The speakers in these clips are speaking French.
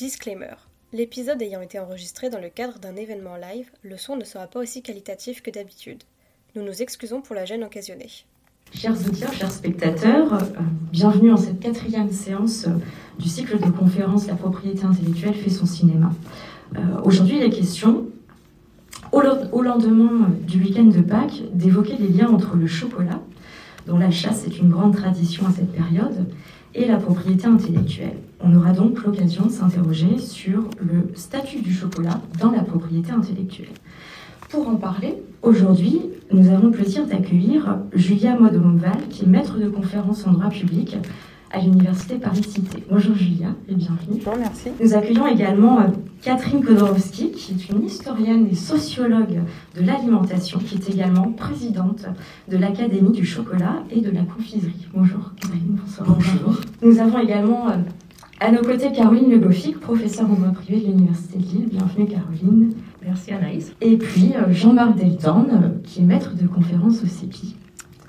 Disclaimer. L'épisode ayant été enregistré dans le cadre d'un événement live, le son ne sera pas aussi qualitatif que d'habitude. Nous nous excusons pour la gêne occasionnée. Chers auditeurs, chers spectateurs, euh, bienvenue en cette quatrième séance euh, du cycle de conférences La propriété intellectuelle fait son cinéma. Euh, Aujourd'hui, il est question, au, au lendemain du week-end de Pâques, d'évoquer les liens entre le chocolat, dont la chasse est une grande tradition à cette période, et la propriété intellectuelle. On aura donc l'occasion de s'interroger sur le statut du chocolat dans la propriété intellectuelle. Pour en parler, aujourd'hui, nous avons le plaisir d'accueillir Julia Modemonval, qui est maître de conférence en droit public à l'Université Paris-Cité. Bonjour Julia et bienvenue. Bonjour, merci. Nous accueillons également euh, Catherine Kodorowski, qui est une historienne et sociologue de l'alimentation, qui est également présidente de l'Académie du chocolat et de la confiserie. Bonjour Catherine, bonsoir. Bonjour. Nous avons également euh, à nos côtés Caroline Le Goffic, professeure en droit privé de l'Université de Lille. Bienvenue Caroline. Merci Anaïs. Et puis euh, Jean-Marc Deltorne, qui est maître de conférence au CEPI.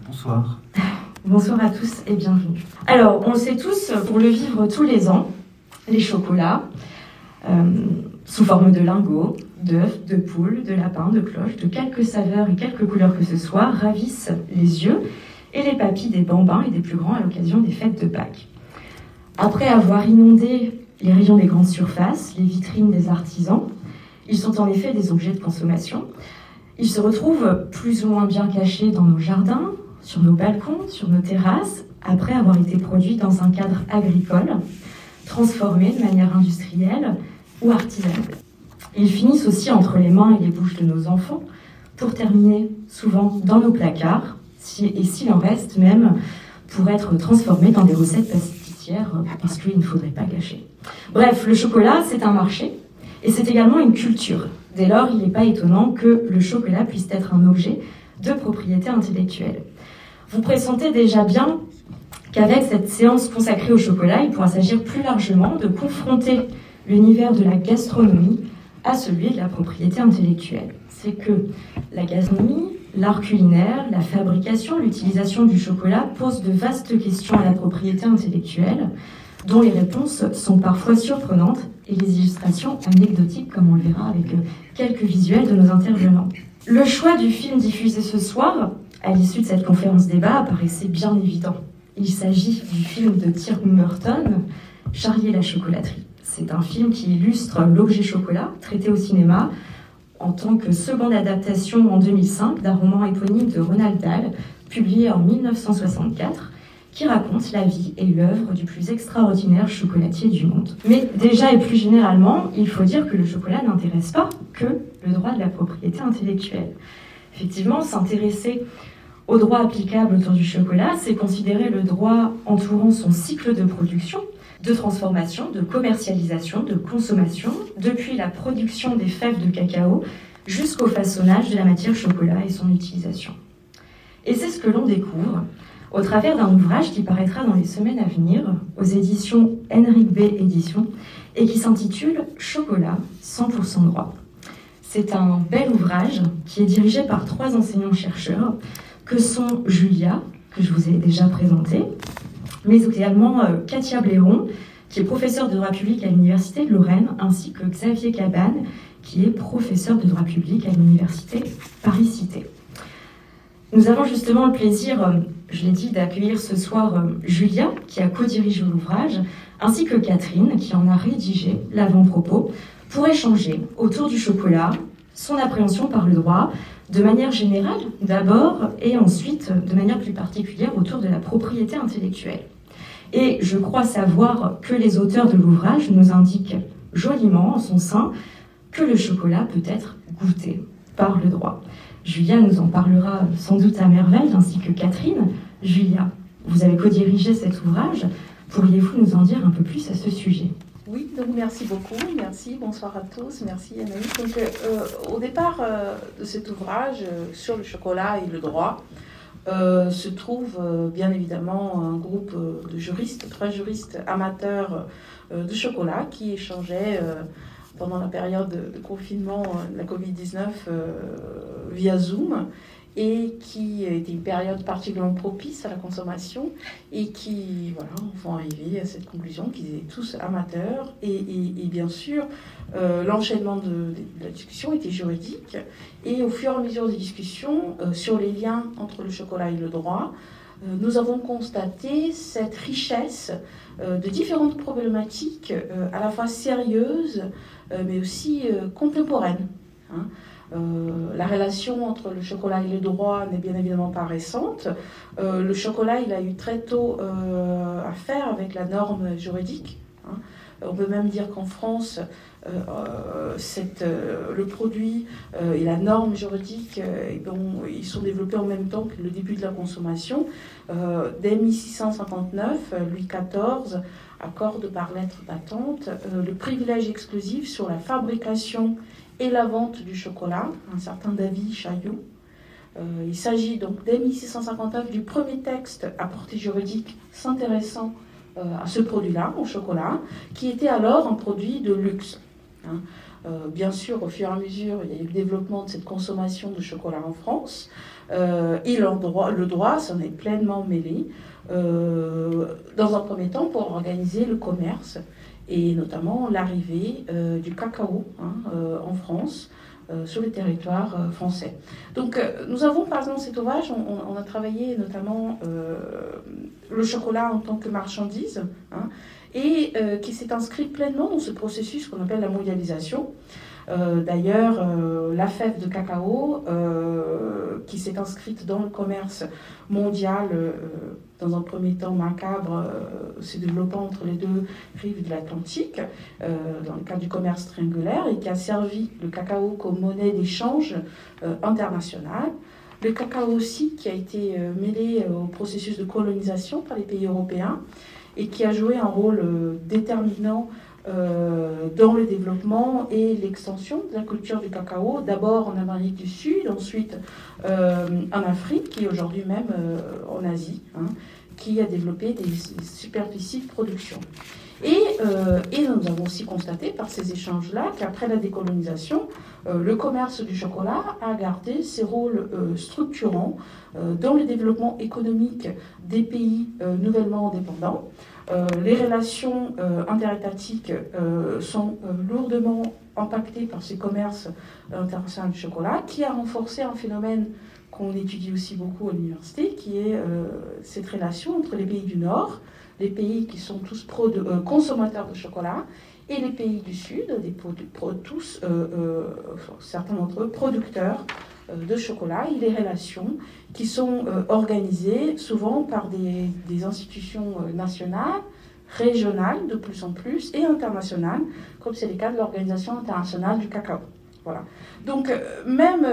Bonsoir. Bonsoir à tous et bienvenue. Alors, on le sait tous, pour le vivre tous les ans, les chocolats, euh, sous forme de lingots, d'œufs, de poules, de lapins, de cloches, de quelques saveurs et quelques couleurs que ce soit, ravissent les yeux et les papilles des bambins et des plus grands à l'occasion des fêtes de Pâques. Après avoir inondé les rayons des grandes surfaces, les vitrines des artisans, ils sont en effet des objets de consommation. Ils se retrouvent plus ou moins bien cachés dans nos jardins, sur nos balcons, sur nos terrasses, après avoir été produits dans un cadre agricole, transformés de manière industrielle ou artisanale. Ils finissent aussi entre les mains et les bouches de nos enfants, pour terminer souvent dans nos placards, et s'il en reste même, pour être transformés dans des recettes pâtissières, euh, parce qu'il ne faudrait pas gâcher. Bref, le chocolat, c'est un marché, et c'est également une culture. Dès lors, il n'est pas étonnant que le chocolat puisse être un objet de propriété intellectuelle. Vous pressentez déjà bien qu'avec cette séance consacrée au chocolat, il pourra s'agir plus largement de confronter l'univers de la gastronomie à celui de la propriété intellectuelle. C'est que la gastronomie, l'art culinaire, la fabrication, l'utilisation du chocolat posent de vastes questions à la propriété intellectuelle, dont les réponses sont parfois surprenantes et les illustrations anecdotiques, comme on le verra avec quelques visuels de nos intervenants. Le choix du film diffusé ce soir, à l'issue de cette conférence débat, apparaissait bien évident. Il s'agit du film de Tim Burton, Charlie la chocolaterie. C'est un film qui illustre l'objet chocolat, traité au cinéma, en tant que seconde adaptation en 2005 d'un roman éponyme de Ronald Dahl, publié en 1964, qui raconte la vie et l'œuvre du plus extraordinaire chocolatier du monde. Mais déjà et plus généralement, il faut dire que le chocolat n'intéresse pas que le droit de la propriété intellectuelle. Effectivement, s'intéresser au droit applicable autour du chocolat, c'est considérer le droit entourant son cycle de production, de transformation, de commercialisation, de consommation, depuis la production des fèves de cacao jusqu'au façonnage de la matière chocolat et son utilisation. Et c'est ce que l'on découvre au travers d'un ouvrage qui paraîtra dans les semaines à venir aux éditions Henrik B. Éditions et qui s'intitule Chocolat 100% droit. C'est un bel ouvrage qui est dirigé par trois enseignants-chercheurs que sont Julia, que je vous ai déjà présenté, mais également euh, Katia Bléron, qui est professeure de droit public à l'Université de Lorraine, ainsi que Xavier Cabane, qui est professeur de droit public à l'Université Paris-Cité. Nous avons justement le plaisir, euh, je l'ai dit, d'accueillir ce soir euh, Julia, qui a co-dirigé l'ouvrage, ainsi que Catherine, qui en a rédigé l'avant-propos, pour échanger autour du chocolat, son appréhension par le droit, de manière générale d'abord, et ensuite de manière plus particulière autour de la propriété intellectuelle. Et je crois savoir que les auteurs de l'ouvrage nous indiquent joliment en son sein que le chocolat peut être goûté par le droit. Julia nous en parlera sans doute à merveille, ainsi que Catherine. Julia, vous avez co-dirigé cet ouvrage. Pourriez-vous nous en dire un peu plus à ce sujet? Oui, donc merci beaucoup, merci, bonsoir à tous, merci Anaïs. Donc, au départ de cet ouvrage sur le chocolat et le droit, se trouve bien évidemment un groupe de juristes, trois juristes amateurs de chocolat qui échangeaient pendant la période de, confinement de la Covid-19 via Zoom et qui était une période particulièrement propice à la consommation et qui voilà, vont arriver à cette conclusion qu'ils étaient tous amateurs et, bien sûr euh, l'enchaînement de, la discussion était juridique et au fur et à mesure des discussions euh, sur les liens entre le chocolat et le droit, euh, nous avons constaté cette richesse de différentes problématiques à la fois sérieuses mais aussi contemporaines. Hein. Euh, la relation entre le chocolat et le droit n'est bien évidemment pas récente. Euh, le chocolat, il a eu très tôt euh, à avec la norme juridique. Hein. On peut même dire qu'en France, le produit et la norme juridique, ils sont développés en même temps que le début de la consommation. dès 1659, Louis XIV accorde par lettre patente le privilège exclusif sur la fabrication et la vente du chocolat, un certain David Chaillot. Euh, il s'agit donc dès 1659 du premier texte à portée juridique s'intéressant euh, à ce produit-là, au chocolat, qui était alors un produit de luxe. Hein. Euh, bien sûr, au fur et à mesure, il y a eu le développement de cette consommation de chocolat en France, et droit, le droit s'en est pleinement mêlé, dans un premier temps pour organiser le commerce et notamment l'arrivée euh, du cacao hein, euh, en France. Euh, sur le territoire français. Donc nous avons par exemple cet ouvrage, on, a travaillé notamment le chocolat en tant que marchandise, hein, et qui s'est inscrit pleinement dans ce processus qu'on appelle la mondialisation. Euh, d'ailleurs, euh, la fève de cacao, euh, qui s'est inscrite dans le commerce mondial, dans un premier temps macabre, se développant entre les deux rives de l'Atlantique, dans le cadre du commerce triangulaire, et qui a servi le cacao comme monnaie d'échange international. Le cacao aussi, qui a été mêlé au processus de colonisation par les pays européens, et qui a joué un rôle déterminant euh, dans le développement et l'extension de la culture du cacao, d'abord en Amérique du Sud, ensuite euh, en Afrique et aujourd'hui même euh, en Asie, hein, qui a développé des, superficies de production. Et, et, nous avons aussi constaté par ces échanges-là qu'après la décolonisation, le commerce du chocolat a gardé ses rôles structurants dans le développement économique des pays nouvellement indépendants. Euh, les relations euh, interétatiques euh, sont lourdement impactées par ces commerces internationaux du chocolat, qui a renforcé un phénomène qu'on étudie aussi beaucoup à l'université, qui est cette relation entre les pays du Nord, les pays qui sont tous consommateurs de chocolat, et les pays du Sud, des tous, certains d'entre eux, producteurs de chocolat et les relations qui sont euh, organisées souvent par des, institutions euh, nationales, régionales de plus en plus et internationales, comme c'est le cas de l'Organisation internationale du cacao. Voilà. Donc, euh, même,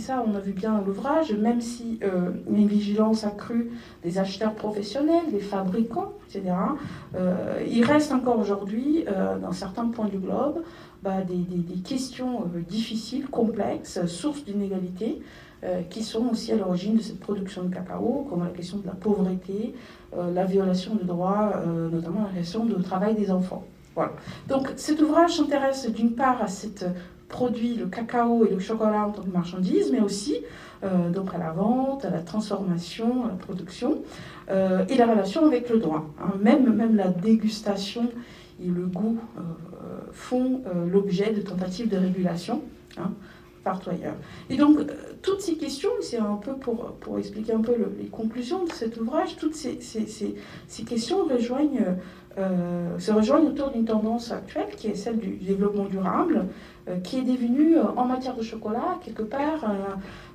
ça on a vu bien dans l'ouvrage, même si a une vigilance accrue des acheteurs professionnels, des fabricants, etc., il reste encore aujourd'hui, dans certains points du globe, bah, des, questions difficiles, complexes, sources d'inégalités, euh, qui sont aussi à l'origine de cette production de cacao, comme la question de la pauvreté, euh, la violation de droits, euh, notamment la question du travail des enfants. Voilà. Donc cet ouvrage s'intéresse d'une part à cet produit, le cacao et le chocolat en tant que marchandise, mais aussi donc à la vente, à la transformation, à la production, et la relation avec le droit. Hein. Même, même la dégustation et le goût font l'objet de tentatives de régulation. Hein partout ailleurs. Et donc, euh, toutes ces questions, c'est un peu pour, pour expliquer un peu les conclusions de cet ouvrage, toutes ces, ces, ces, questions rejoignent, euh, se rejoignent autour d'une tendance actuelle qui est celle du développement durable, euh, qui est devenue, en matière de chocolat, quelque part,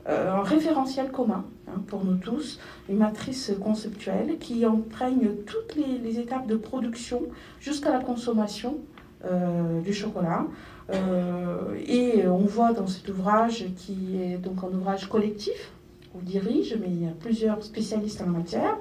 un référentiel commun hein, pour nous tous, une matrice conceptuelle qui imprègne toutes les, étapes de production jusqu'à la consommation du chocolat. Euh, et on voit dans cet ouvrage, qui est donc un ouvrage collectif, ou dirige, mais il y a plusieurs spécialistes en la matière.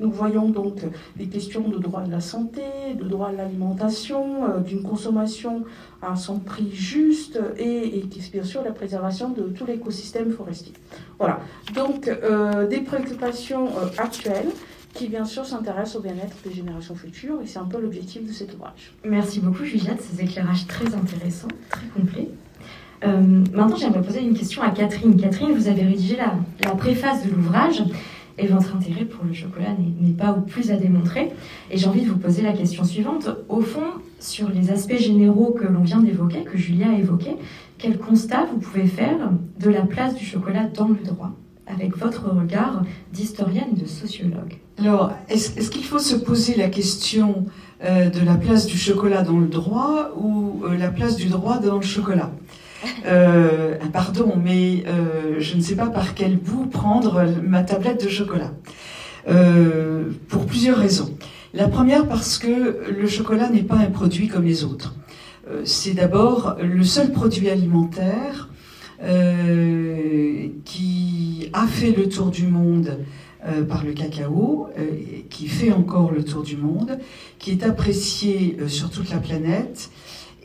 Nous voyons donc des questions de droit de la santé, de droit de l'alimentation, euh, d'une consommation à son prix juste et, et, bien sûr la préservation de tout l'écosystème forestier. Voilà, donc euh, des préoccupations euh, actuelles qui bien sûr s'intéressent au bien-être des générations futures et c'est un peu l'objectif de cet ouvrage. Merci beaucoup Juliette, ces éclairages très intéressants, très complets. Euh, maintenant, j'aimerais poser une question à Catherine. Catherine, vous avez rédigé la, préface de l'ouvrage et votre intérêt pour le chocolat n'est pas au plus à démontrer. Et j'ai envie de vous poser la question suivante. Au fond, sur les aspects généraux que l'on vient d'évoquer, que Julia a évoqué, quel constat vous pouvez faire de la place du chocolat dans le droit avec votre regard d'historienne et de sociologue? Alors, est-ce qu'il faut se poser la question euh, de la place du chocolat dans le droit ou euh, la place du droit dans le chocolat? Euh, pardon, mais euh, je ne sais pas par quel bout prendre ma tablette de chocolat. Euh, pour plusieurs raisons. La première parce que le chocolat n'est pas un produit comme les autres. C'est d'abord le seul produit alimentaire qui a fait le tour du monde par le cacao, qui fait encore le tour du monde, qui est apprécié sur toute la planète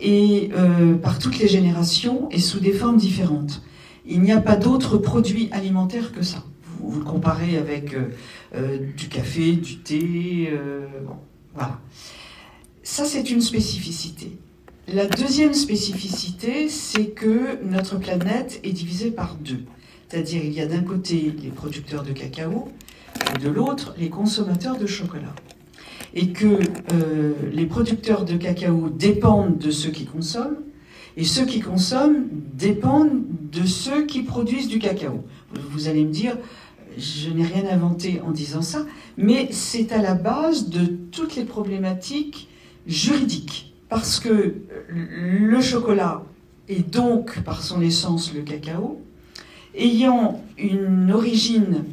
et euh, par toutes les générations et sous des formes différentes. Il n'y a pas d'autre produit alimentaire que ça. Vous, le comparez avec euh, euh, du café, du thé, bon, voilà. Ça, c'est une spécificité. La deuxième spécificité, c'est que notre planète est divisée par deux. C'est-à-dire, il y a d'un côté les producteurs de cacao et de l'autre les consommateurs de chocolat et que euh, les producteurs de cacao dépendent de ceux qui consomment, et ceux qui consomment dépendent de ceux qui produisent du cacao. Vous allez me dire, je n'ai rien inventé en disant ça, mais c'est à la base de toutes les problématiques juridiques, parce que le chocolat, et donc par son essence le cacao, ayant une origine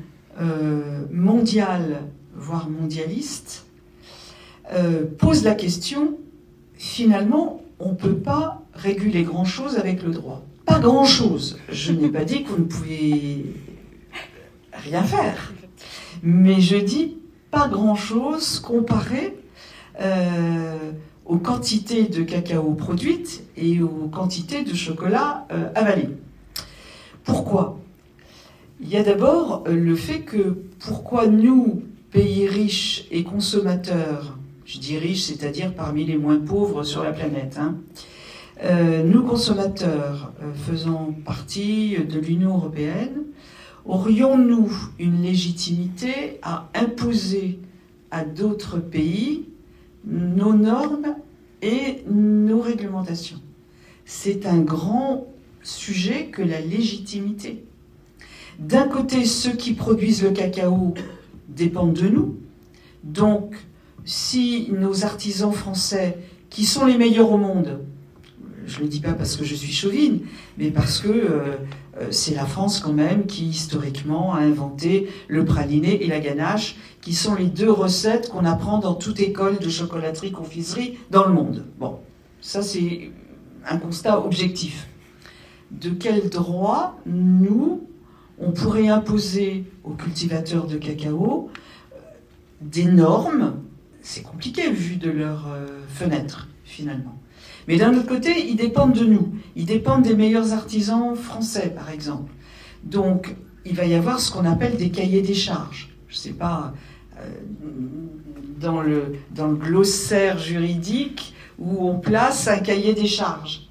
euh, mondiale, voire mondialiste, euh, pose la question, finalement, on ne peut pas réguler grand-chose avec le droit. Pas grand-chose. Je n'ai pas dit qu'on ne pouvait rien faire. Mais je dis pas grand-chose comparé euh, aux quantités de cacao produites et aux quantités de chocolat euh, avalé. Pourquoi? Il y a d'abord le fait que pourquoi nous, pays riches et consommateurs, je dis riches, c'est-à-dire parmi les moins pauvres sur la planète. Hein. Euh, nous, consommateurs euh, faisant partie de l'Union européenne, aurions-nous une légitimité à imposer à d'autres pays nos normes et nos réglementations? C'est un grand sujet que la légitimité. D'un côté, ceux qui produisent le cacao dépendent de nous, donc si nos artisans français, qui sont les meilleurs au monde, je ne le dis pas parce que je suis chauvine, mais parce que euh, euh, c'est la France quand même qui historiquement a inventé le praliné et la ganache, qui sont les deux recettes qu'on apprend dans toute école de chocolaterie, confiserie dans le monde. Bon, ça c'est un constat objectif. De quel droit nous, on pourrait imposer aux cultivateurs de cacao euh, des normes c'est compliqué vu de leur euh, fenêtre, finalement. Mais d'un autre côté, ils dépendent de nous. Ils dépendent des meilleurs artisans français, par exemple. Donc, il va y avoir ce qu'on appelle des cahiers des charges. Je ne sais pas, euh, dans, le, dans le glossaire juridique, où on place un cahier des charges.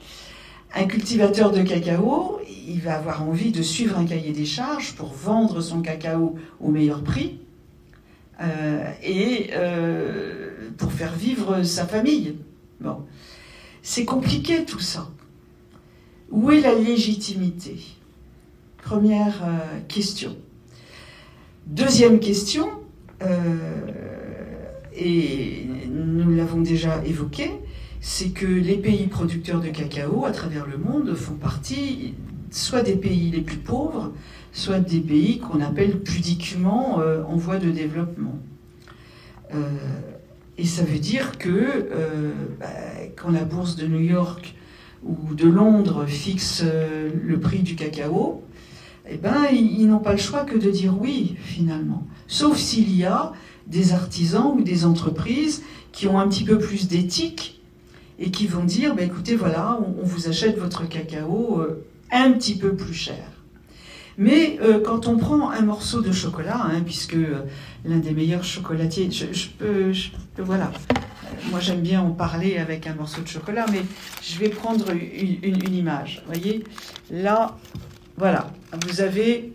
Un cultivateur de cacao, il va avoir envie de suivre un cahier des charges pour vendre son cacao au meilleur prix et euh, pour faire vivre sa famille. Bon. C'est compliqué tout ça. Où est la légitimité? Première euh, question. Deuxième question, et nous l'avons déjà évoqué, c'est que les pays producteurs de cacao à travers le monde font partie soit des pays les plus pauvres, soit des pays qu'on appelle pudiquement euh, en voie de développement. Euh, et ça veut dire que euh, bah, quand la bourse de New York ou de Londres fixe le prix du cacao, eh ben, ils, n'ont pas le choix que de dire oui, finalement. Sauf s'il y a des artisans ou des entreprises qui ont un petit peu plus d'éthique et qui vont dire, ben, écoutez, voilà, on, vous achète votre cacao un petit peu plus cher. Mais euh, quand on prend un morceau de chocolat, hein, puisque euh, l'un des meilleurs chocolatiers, je, peux, voilà, moi j'aime bien en parler avec un morceau de chocolat, mais je vais prendre une, image. Voyez, là, voilà, vous avez,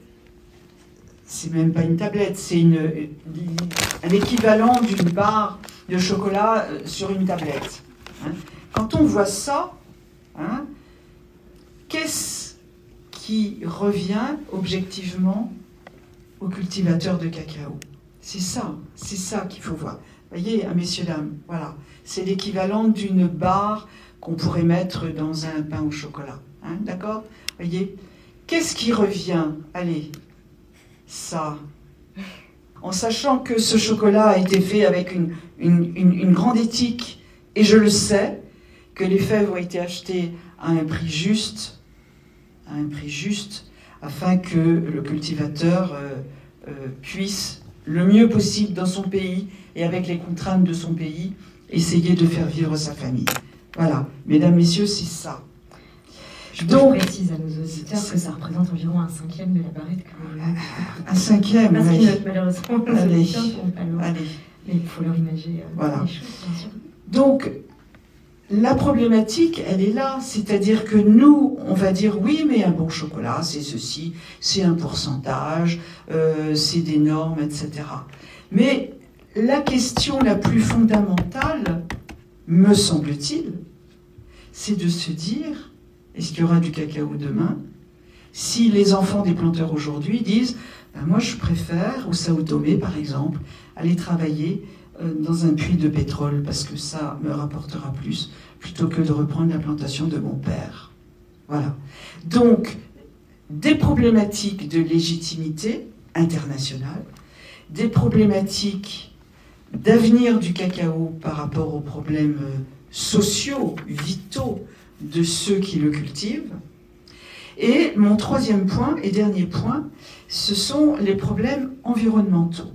c'est même pas une tablette, c'est un équivalent d'une barre de chocolat euh, sur une tablette. Hein. Quand on voit ça, hein, qu'est-ce qui revient objectivement au cultivateur de cacao C'est ça, c'est ça qu'il faut voir. Voyez, hein, messieurs, dames, voilà. C'est l'équivalent d'une barre qu'on pourrait mettre dans un pain au chocolat. D'accord? Voyez Qu'est-ce qui revient? Allez, ça. En sachant que ce chocolat a été fait avec une, une, grande éthique, et je le sais, que les fèves ont été achetées à un prix juste, à un prix juste, afin que le cultivateur euh, euh, puisse le mieux possible dans son pays et avec les contraintes de son pays essayer de faire vivre sa famille. Voilà, mesdames, messieurs, c'est ça. Je Donc, précise à nos auditeurs que ça représente environ un cinquième de la barrette que vous Un cinquième, Parce oui. que malheureusement, Allez. Allez. Mais il faut leur imaginer euh, voilà. les choses, bien sûr. Donc, la problématique, elle est là. C'est-à-dire que nous, on va dire oui, mais un bon chocolat, c'est ceci, c'est un pourcentage, euh, c'est des normes, etc. Mais la question la plus fondamentale, me semble-t-il, c'est de se dire est-ce qu'il y aura du cacao demain? Si les enfants des planteurs aujourd'hui disent ben Moi, je préfère, au Sao Tomé par exemple, aller travailler dans un puits de pétrole parce que ça me rapportera plus plutôt que de reprendre la plantation de mon père. Voilà. Donc, des problématiques de légitimité internationale, des problématiques d'avenir du cacao par rapport aux problèmes euh, sociaux, vitaux de ceux qui le cultivent. Et mon troisième point et dernier point, ce sont les problèmes environnementaux.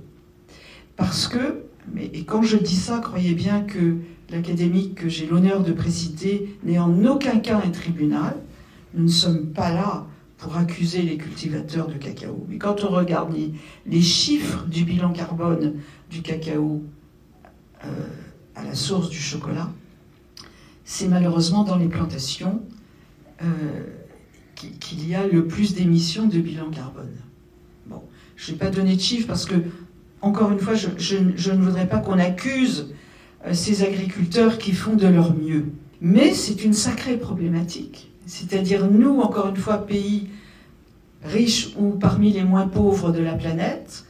Parce que, mais, et quand je dis ça, croyez bien que l'académique que j'ai l'honneur de présider n'est en aucun cas un tribunal. Nous ne sommes pas là pour accuser les cultivateurs de cacao. Mais quand on regarde les, chiffres du bilan carbone du cacao euh, à la source du chocolat, c'est malheureusement dans les plantations euh, qu'il y a le plus d'émissions de bilan carbone. Bon, je ne vais pas donner de chiffres parce que, encore une fois, je, ne voudrais pas qu'on accuse euh, ces agriculteurs qui font de leur mieux. Mais c'est une sacrée problématique. C'est-à-dire, nous, encore une fois, pays riches ou parmi les moins pauvres de la planète,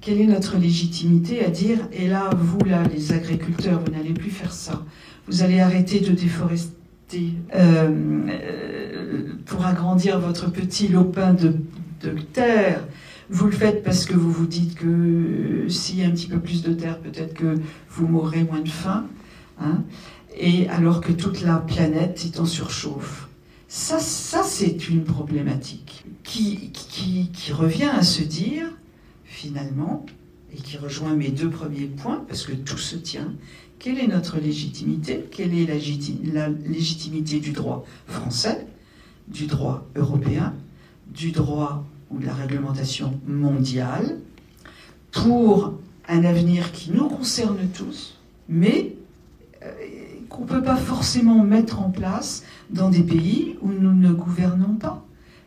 quelle est notre légitimité à dire, et là, vous, là, les agriculteurs, vous n'allez plus faire ça vous allez arrêter de déforester euh, euh, pour agrandir votre petit lopin de, terre. Vous le faites parce que vous vous dites que euh, s'il y a un petit peu plus de terre, peut-être que vous mourrez moins de faim. Hein, et alors que toute la planète est en surchauffe. Ça, ça c'est une problématique qui, qui, qui revient à se dire, finalement, et qui rejoint mes deux premiers points, parce que tout se tient, quelle est notre légitimité? Quelle est la, légitimité du droit français, du droit européen, du droit ou de la réglementation mondiale pour un avenir qui nous concerne tous, mais euh, qu'on ne peut pas forcément mettre en place dans des pays où nous ne gouvernons pas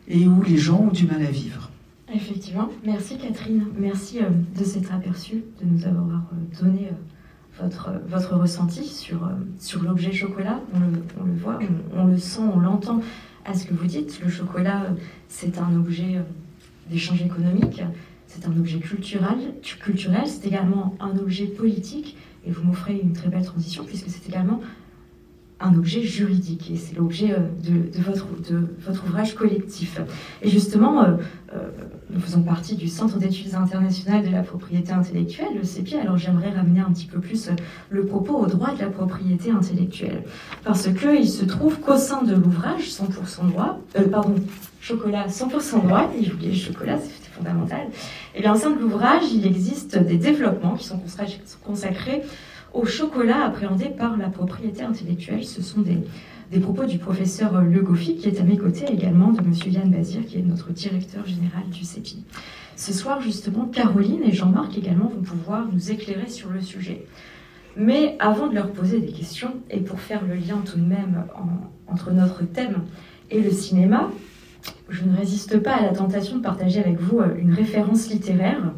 et où les gens ont du mal à vivre. Effectivement. Merci Catherine. Merci euh, de cet aperçu, de nous avoir euh, donné votre, votre ressenti sur, sur l'objet chocolat. On le, voit, on, le sent, on l'entend à ce que vous dites. Le chocolat, c'est un objet euh, d'échange économique, c'est un objet culturel, culturel c'est également un objet politique. Et vous m'offrez une très belle transition puisque c'est également un objet juridique. Et c'est l'objet euh, de, votre, de votre ouvrage collectif. Et justement, euh, euh, nous faisons partie du Centre d'études internationales de la propriété intellectuelle, le CEPI. Alors j'aimerais ramener un petit peu plus le propos au droit de la propriété intellectuelle. Parce qu'il se trouve qu'au sein de l'ouvrage 100% droit, pardon, chocolat 100% droit, et j'oubliais le chocolat, c'est fondamental, et bien au sein de l'ouvrage, il existe des développements qui sont consacrés au chocolat appréhendé par la propriété intellectuelle. Ce sont des, des propos du professeur Le Goffy, qui est à mes côtés, également de M. Yann Bazir, qui est notre directeur général du CEPI. Ce soir, justement, Caroline et Jean-Marc également vont pouvoir nous éclairer sur le sujet. Mais avant de leur poser des questions, et pour faire le lien tout de même entre notre thème et le cinéma, je ne résiste pas à la tentation de partager avec vous euh, une référence littéraire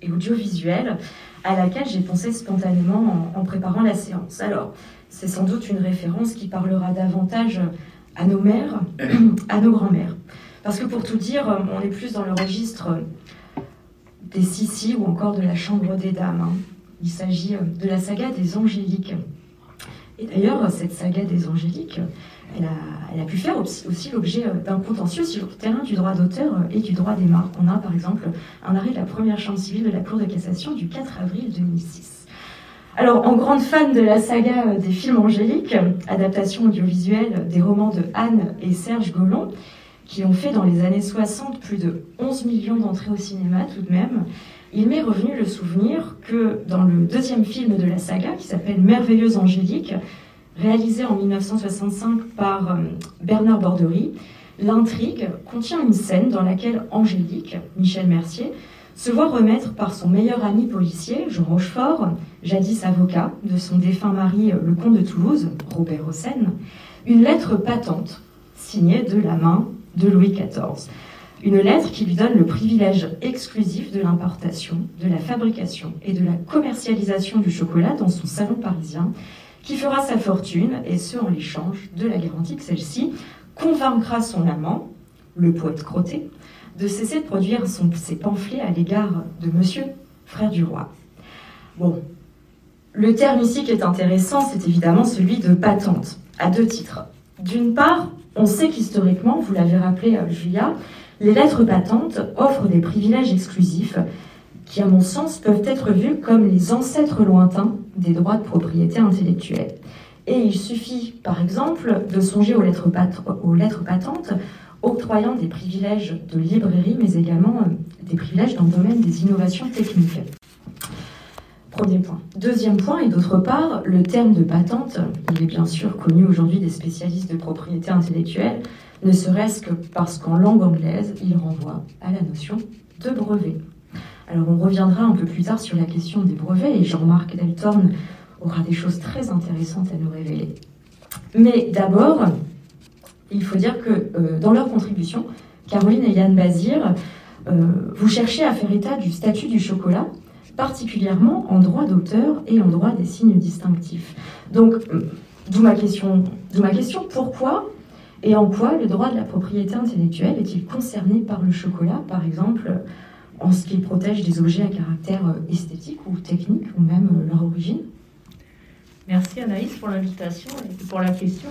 et audiovisuelle à laquelle j'ai pensé spontanément en, préparant la séance. Alors, c'est sans doute une référence qui parlera davantage à nos mères, à nos grands-mères. Parce que pour tout dire, on est plus dans le registre des Sissi ou encore de la Chambre des Dames. Hein. Il s'agit de la saga des Angéliques. Et d'ailleurs, cette saga des Angéliques, elle a, pu faire aussi l'objet euh, d'un contentieux sur le terrain du droit d'auteur euh, et du droit des marques. On a par exemple un arrêt de la première chambre civile de la Cour de cassation du 4 avril 2006. Alors, en grande fan de la saga euh, des films angéliques, adaptation audiovisuelle des romans de Anne et Serge Gollon, qui ont fait dans les années 60 plus de 11 millions d'entrées au cinéma tout de même, il m'est revenu le souvenir que dans le deuxième film de la saga, qui s'appelle Merveilleuse Angélique, réalisé en 1965 par euh, Bernard Borderie, l'intrigue contient une scène dans laquelle Angélique, Michel Mercier, se voit remettre par son meilleur ami policier, Jean Rochefort, jadis avocat de son défunt mari, euh, le comte de Toulouse, Robert Hossein, une lettre patente signée de la main de Louis XIV. Une lettre qui lui donne le privilège exclusif de l'importation, de la fabrication et de la commercialisation du chocolat dans son salon parisien qui fera sa fortune, et ce en l'échange de la garantie que celle-ci convaincra son amant, le poète Crotté, de cesser de produire ses pamphlets à l'égard de monsieur, frère du roi. Bon, le terme ici qui est intéressant, c'est évidemment celui de patente, à deux titres. D'une part, on sait qu'historiquement, vous l'avez rappelé, euh, Julia, les lettres patentes offrent des privilèges exclusifs qui, à mon sens, peuvent être vus comme les ancêtres lointains des droits de propriété intellectuelle. Et il suffit, par exemple, de songer aux lettres, patentes octroyant des privilèges de librairie, mais également euh, des privilèges dans le domaine des innovations techniques. Premier point. Deuxième point, et d'autre part, le terme de patente, il est bien sûr connu aujourd'hui des spécialistes de propriété intellectuelle, ne serait-ce que parce qu'en langue anglaise, il renvoie à la notion de brevet. Alors on reviendra un peu plus tard sur la question des brevets et Jean-Marc Deltorne aura des choses très intéressantes à nous révéler. Mais d'abord, il faut dire que euh, dans leur contribution, Caroline et Yann Bazir, euh, vous cherchez à faire état du statut du chocolat, particulièrement en droit d'auteur et en droit des signes distinctifs. Donc, euh, d'où ma question, ma question pourquoi et en quoi le droit de la propriété intellectuelle est-il concerné par le chocolat, par exemple en ce qu'il protège des objets à caractère euh, esthétique ou technique, ou même euh, leur origine. Merci Anaïs pour l'invitation et pour la question.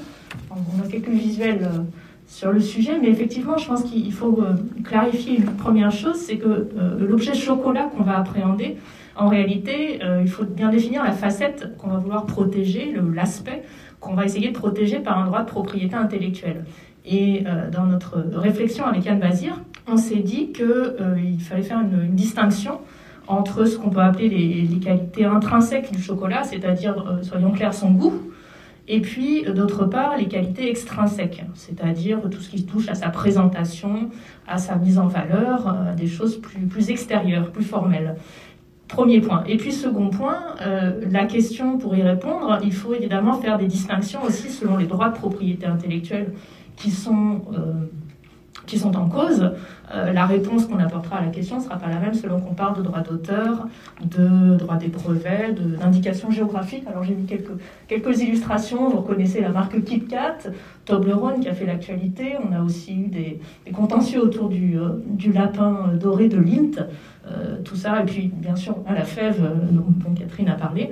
On a quelques visuels euh, sur le sujet, mais effectivement, je pense qu'il faut clarifier une première chose, c'est que l'objet chocolat qu'on va appréhender, en réalité, il faut bien définir la facette qu'on va vouloir protéger, l'aspect qu'on va essayer de protéger par un droit de propriété intellectuelle. Et dans notre réflexion avec Yann Bazir, on s'est dit qu'il euh, fallait faire une, distinction entre ce qu'on peut appeler les, qualités intrinsèques du chocolat, c'est-à-dire, euh, soyons clairs, son goût, et puis euh, d'autre part les qualités extrinsèques, c'est-à-dire tout ce qui touche à sa présentation, à sa mise en valeur, des choses plus, plus extérieures, plus formelles. Premier point. Et puis second point, la question pour y répondre, il faut évidemment faire des distinctions aussi selon les droits de propriété intellectuelle qui sont qui sont en cause, euh, la réponse qu'on apportera à la question ne sera pas la même selon qu'on parle de droit d'auteur, de droit des brevets, d'indications géographiques. Alors j'ai mis quelques, quelques illustrations. Vous reconnaissez la marque KitKat, Toblerone qui a fait l'actualité. On a aussi eu des, contentieux autour du, euh, du, lapin doré de Lint. Euh, tout ça, et puis bien sûr à la fève dont, Catherine a parlé,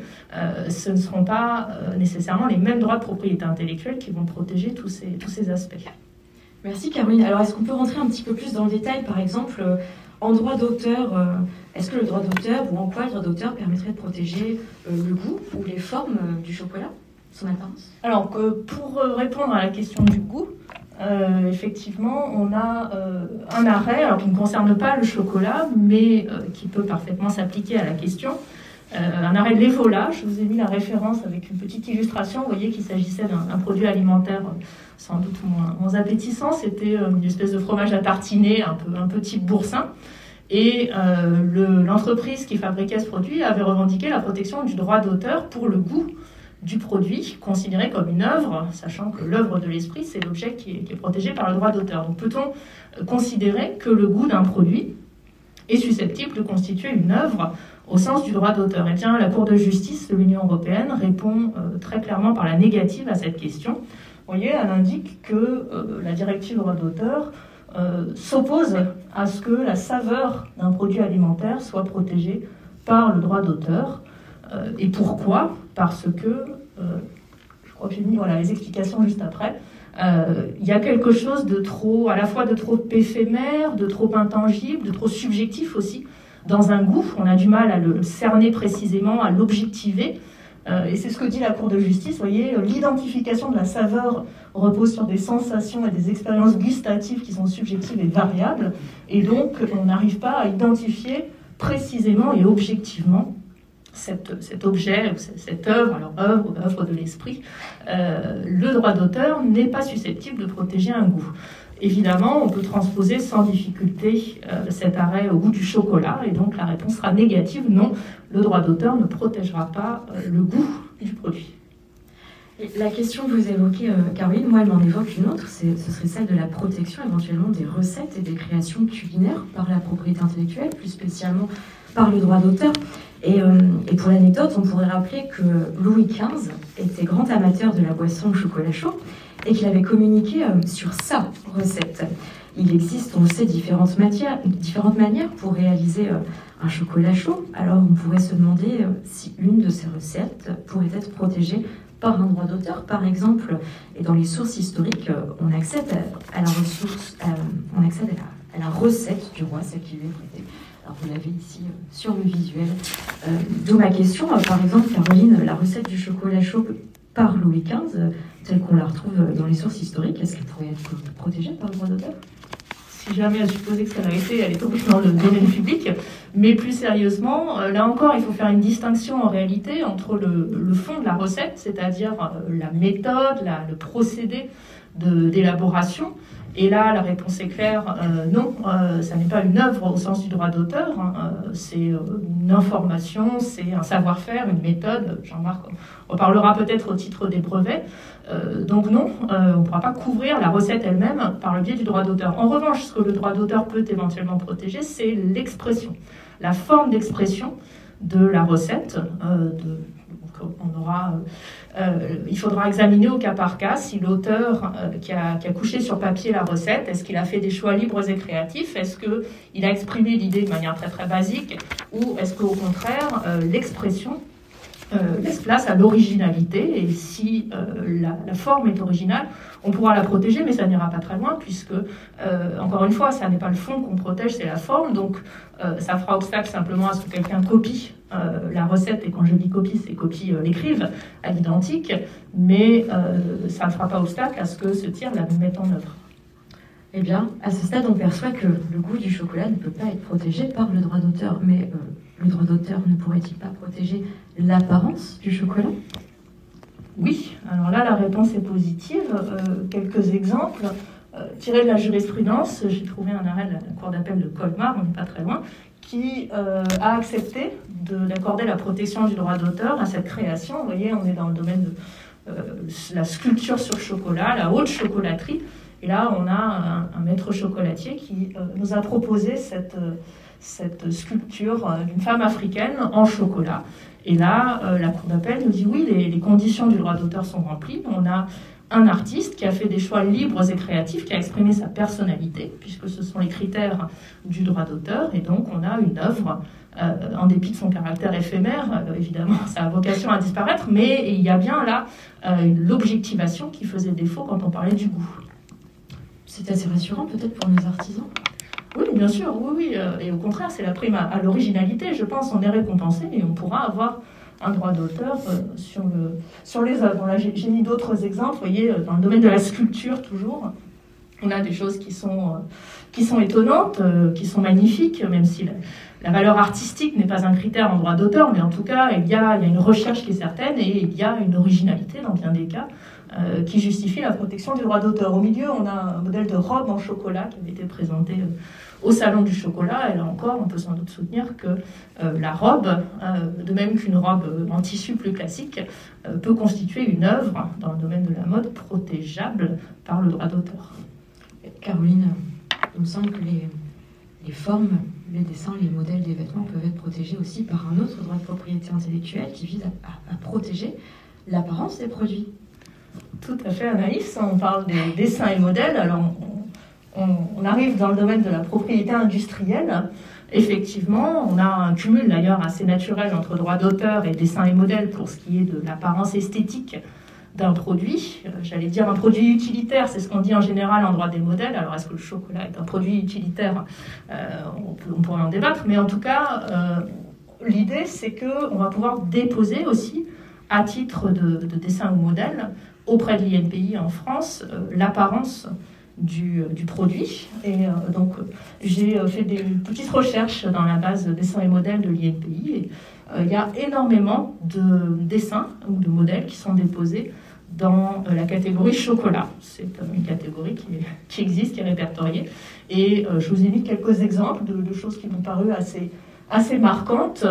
ce ne seront pas nécessairement les mêmes droits de propriété intellectuelle qui vont protéger tous ces, tous ces aspects. Merci Caroline. Alors est-ce qu'on peut rentrer un petit peu plus dans le détail, par exemple, euh, en droit d'auteur, euh, est-ce que le droit d'auteur ou en quoi le droit d'auteur permettrait de protéger euh, le goût ou les formes du chocolat, son apparence? Alors pour répondre à la question du goût, effectivement, on a un arrêt alors, qui ne concerne pas le chocolat, mais qui peut parfaitement s'appliquer à la question. Un arrêt de l'Evola, je vous ai mis la référence avec une petite illustration. Vous voyez qu'il s'agissait d'un produit alimentaire sans doute moins, appétissant. C'était euh, une espèce de fromage à tartiner, un peu, un peu type boursin. Et euh, l'entreprise qui fabriquait ce produit avait revendiqué la protection du droit d'auteur pour le goût du produit, considéré comme une œuvre, sachant que l'œuvre de l'esprit, c'est l'objet qui, est protégé par le droit d'auteur. Donc peut-on considérer que le goût d'un produit est susceptible de constituer une œuvre au sens du droit d'auteur. Eh bien, la Cour de justice de l'Union européenne répond euh, très clairement par la négative à cette question. Voyez, elle indique que euh, la directive droit d'auteur euh, s'oppose à ce que la saveur d'un produit alimentaire soit protégée par le droit d'auteur. Et pourquoi? Parce que, je crois que j'ai mis les explications juste après, il y a quelque chose de trop, à la fois de trop éphémère, de trop intangible, de trop subjectif aussi dans un goût. On a du mal à le cerner précisément, à l'objectiver. Euh, et c'est ce que dit la Cour de justice. Voyez, euh, l'identification de la saveur repose sur des sensations et des expériences gustatives qui sont subjectives et variables. Et donc, on n'arrive pas à identifier précisément et objectivement cet objet, cette œuvre, alors œuvre œuvre de l'esprit. Euh, le droit d'auteur n'est pas susceptible de protéger un goût. Évidemment, on peut transposer sans difficulté euh, cet arrêt au goût du chocolat, et donc la réponse sera négative. Non, le droit d'auteur ne protégera pas euh, le goût du produit. la question que vous évoquez, euh, Caroline, moi, elle m'en évoque une autre, ce serait celle de la protection éventuellement des recettes et des créations culinaires par la propriété intellectuelle, plus spécialement par le droit d'auteur. Et, et, pour l'anecdote, on pourrait rappeler que Louis XV était grand amateur de la boisson au chocolat chaud et qu'il avait communiqué euh, sur sa recette. Il existe, on le sait, différentes, manières pour réaliser euh, un chocolat chaud. Alors on pourrait se demander euh, si une de ces recettes pourrait être protégée par un droit d'auteur, par exemple. Et dans les sources historiques, on accède à, la recette du roi, celle qui lui est prêtée. Alors vous l'avez ici sur le visuel. D'où ma question, par exemple, Caroline, la recette du chocolat chaud par Louis XV, telle qu'on la retrouve dans les sources historiques, est-ce qu'elle pourrait être protégée par le droit d'auteur? Si jamais à supposer que ça l'a été, elle est tombée dans le domaine public. Mais plus sérieusement, euh, là encore, il faut faire une distinction en réalité entre le, fond de la recette, c'est-à-dire euh, la méthode, le procédé d'élaboration, et là, la réponse est claire, euh, non, euh, ça n'est pas une œuvre au sens du droit d'auteur, hein, euh, c'est une information, c'est un savoir-faire, une méthode, Jean-Marc on parlera peut-être au titre des brevets. Donc non, on ne pourra pas couvrir la recette elle-même par le biais du droit d'auteur. En revanche, ce que le droit d'auteur peut éventuellement protéger, c'est l'expression, la forme d'expression de la recette. Euh, il faudra examiner au cas par cas si l'auteur euh, qui, a, couché sur papier la recette, est-ce qu'il a fait des choix libres et créatifs Est-ce qu'il a exprimé l'idée de manière très très basique Ou est-ce qu'au contraire, euh, laisse place à l'originalité et si la, forme est originale, on pourra la protéger, mais ça n'ira pas très loin puisque, encore une fois, ça n'est pas le fond qu'on protège, c'est la forme. Donc, ça fera obstacle simplement à ce que quelqu'un copie euh, la recette, et quand je dis copie, c'est copie euh, l'écrive à l'identique, mais euh, ça ne fera pas obstacle à ce que ce tir la mette en œuvre. Eh bien, à ce stade, on perçoit que le goût du chocolat ne peut pas être protégé par le droit d'auteur. Mais le droit d'auteur ne pourrait-il pas protéger l'apparence du chocolat? Oui, alors là, la réponse est positive. quelques exemples. tirés de la jurisprudence, j'ai trouvé un arrêt de la Cour d'appel de Colmar, on n'est pas très loin, qui euh, a accepté d'accorder la protection du droit d'auteur à cette création. Vous voyez, on est dans le domaine de euh, la sculpture sur chocolat, la haute chocolaterie. Et là, on a un, maître chocolatier qui nous a proposé cette, cette sculpture d'une femme africaine en chocolat. Et là, la Cour d'appel nous dit oui, les, conditions du droit d'auteur sont remplies. On a un artiste qui a fait des choix libres et créatifs, qui a exprimé sa personnalité, puisque ce sont les critères du droit d'auteur, et donc on a une œuvre, euh, en dépit de son caractère éphémère, euh, évidemment ça a vocation à disparaître, mais il y a bien là euh, l'objectivation qui faisait défaut quand on parlait du goût. C'est assez rassurant peut-être pour nos artisans oui, bien sûr, oui, oui. Et au contraire, c'est la prime à, l'originalité. Je pense on est récompensé et on pourra avoir un droit d'auteur euh, sur, le, sur les œuvres. Là, j'ai mis d'autres exemples. Vous voyez, euh, dans le domaine de la sculpture, toujours, on a des choses qui sont, euh, qui sont étonnantes, qui sont magnifiques, même si la, valeur artistique n'est pas un critère en droit d'auteur, mais en tout cas, il y, a, il y, a, une recherche qui est certaine et il y a une originalité dans bien des cas qui justifie la protection du droit d'auteur. Au milieu, on a un modèle de robe en chocolat qui avait été présenté au Salon du chocolat. Et là encore, on peut sans doute soutenir que euh, la robe, euh, de même qu'une robe en tissu plus classique, euh, peut constituer une œuvre dans le domaine de la mode protégeable par le droit d'auteur. Caroline, il me semble que les formes, les dessins, les modèles des vêtements peuvent être protégés aussi par un autre droit de propriété intellectuelle qui vise à, protéger l'apparence des produits. Tout à fait, Anaïs. On parle des dessins et modèles. Alors, on, arrive dans le domaine de la propriété industrielle. Effectivement, on a un cumul d'ailleurs assez naturel entre droit d'auteur et dessin et modèle pour ce qui est de l'apparence esthétique d'un produit. Euh, j'allais dire un produit utilitaire, c'est ce qu'on dit en général en droit des modèles. Alors est-ce que le chocolat est un produit utilitaire? Euh, on, pourrait en débattre, mais en tout cas, euh, l'idée c'est qu'on va pouvoir déposer aussi, à titre de, dessin ou modèle, auprès de l'INPI en France, l'apparence du, du, produit. Et euh, donc, j'ai euh, fait des petites recherches dans la base dessins et modèles de l'INPI. Euh, il y a énormément de dessins ou de modèles qui sont déposés dans la catégorie chocolat. C'est une catégorie qui, qui, existe, qui est répertoriée. Et je vous ai mis quelques exemples de, de choses qui m'ont paru assez, assez marquantes.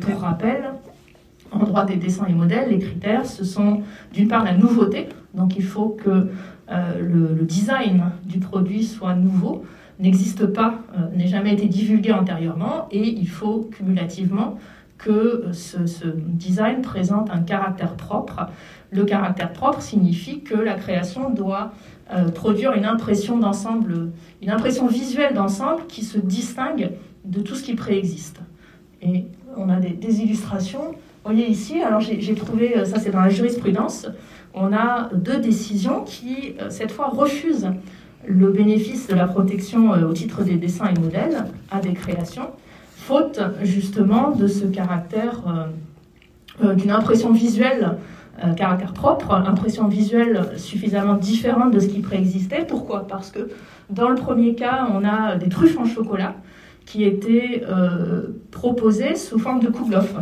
pour rappel, en droit des dessins et modèles, les critères, ce sont d'une part la nouveauté. Donc il faut que euh, le, design du produit soit nouveau, n'existe pas, euh, n'ait jamais été divulgué antérieurement, et il faut cumulativement que ce, design présente un caractère propre. Le caractère propre signifie que la création doit euh, produire une impression d'ensemble, une impression visuelle d'ensemble qui se distingue de tout ce qui préexiste. Et on a des illustrations. Vous voyez ici, alors j'ai trouvé, ça c'est dans la jurisprudence, on a deux décisions qui, euh, cette fois, refusent le bénéfice de la protection euh, au titre des dessins et modèles à des créations, faute justement de ce caractère euh, d'une impression visuelle, caractère propre, impression visuelle suffisamment différente de ce qui préexistait. Pourquoi? Parce que dans le premier cas, on a des truffes en chocolat qui étaient proposées sous forme de kouglof.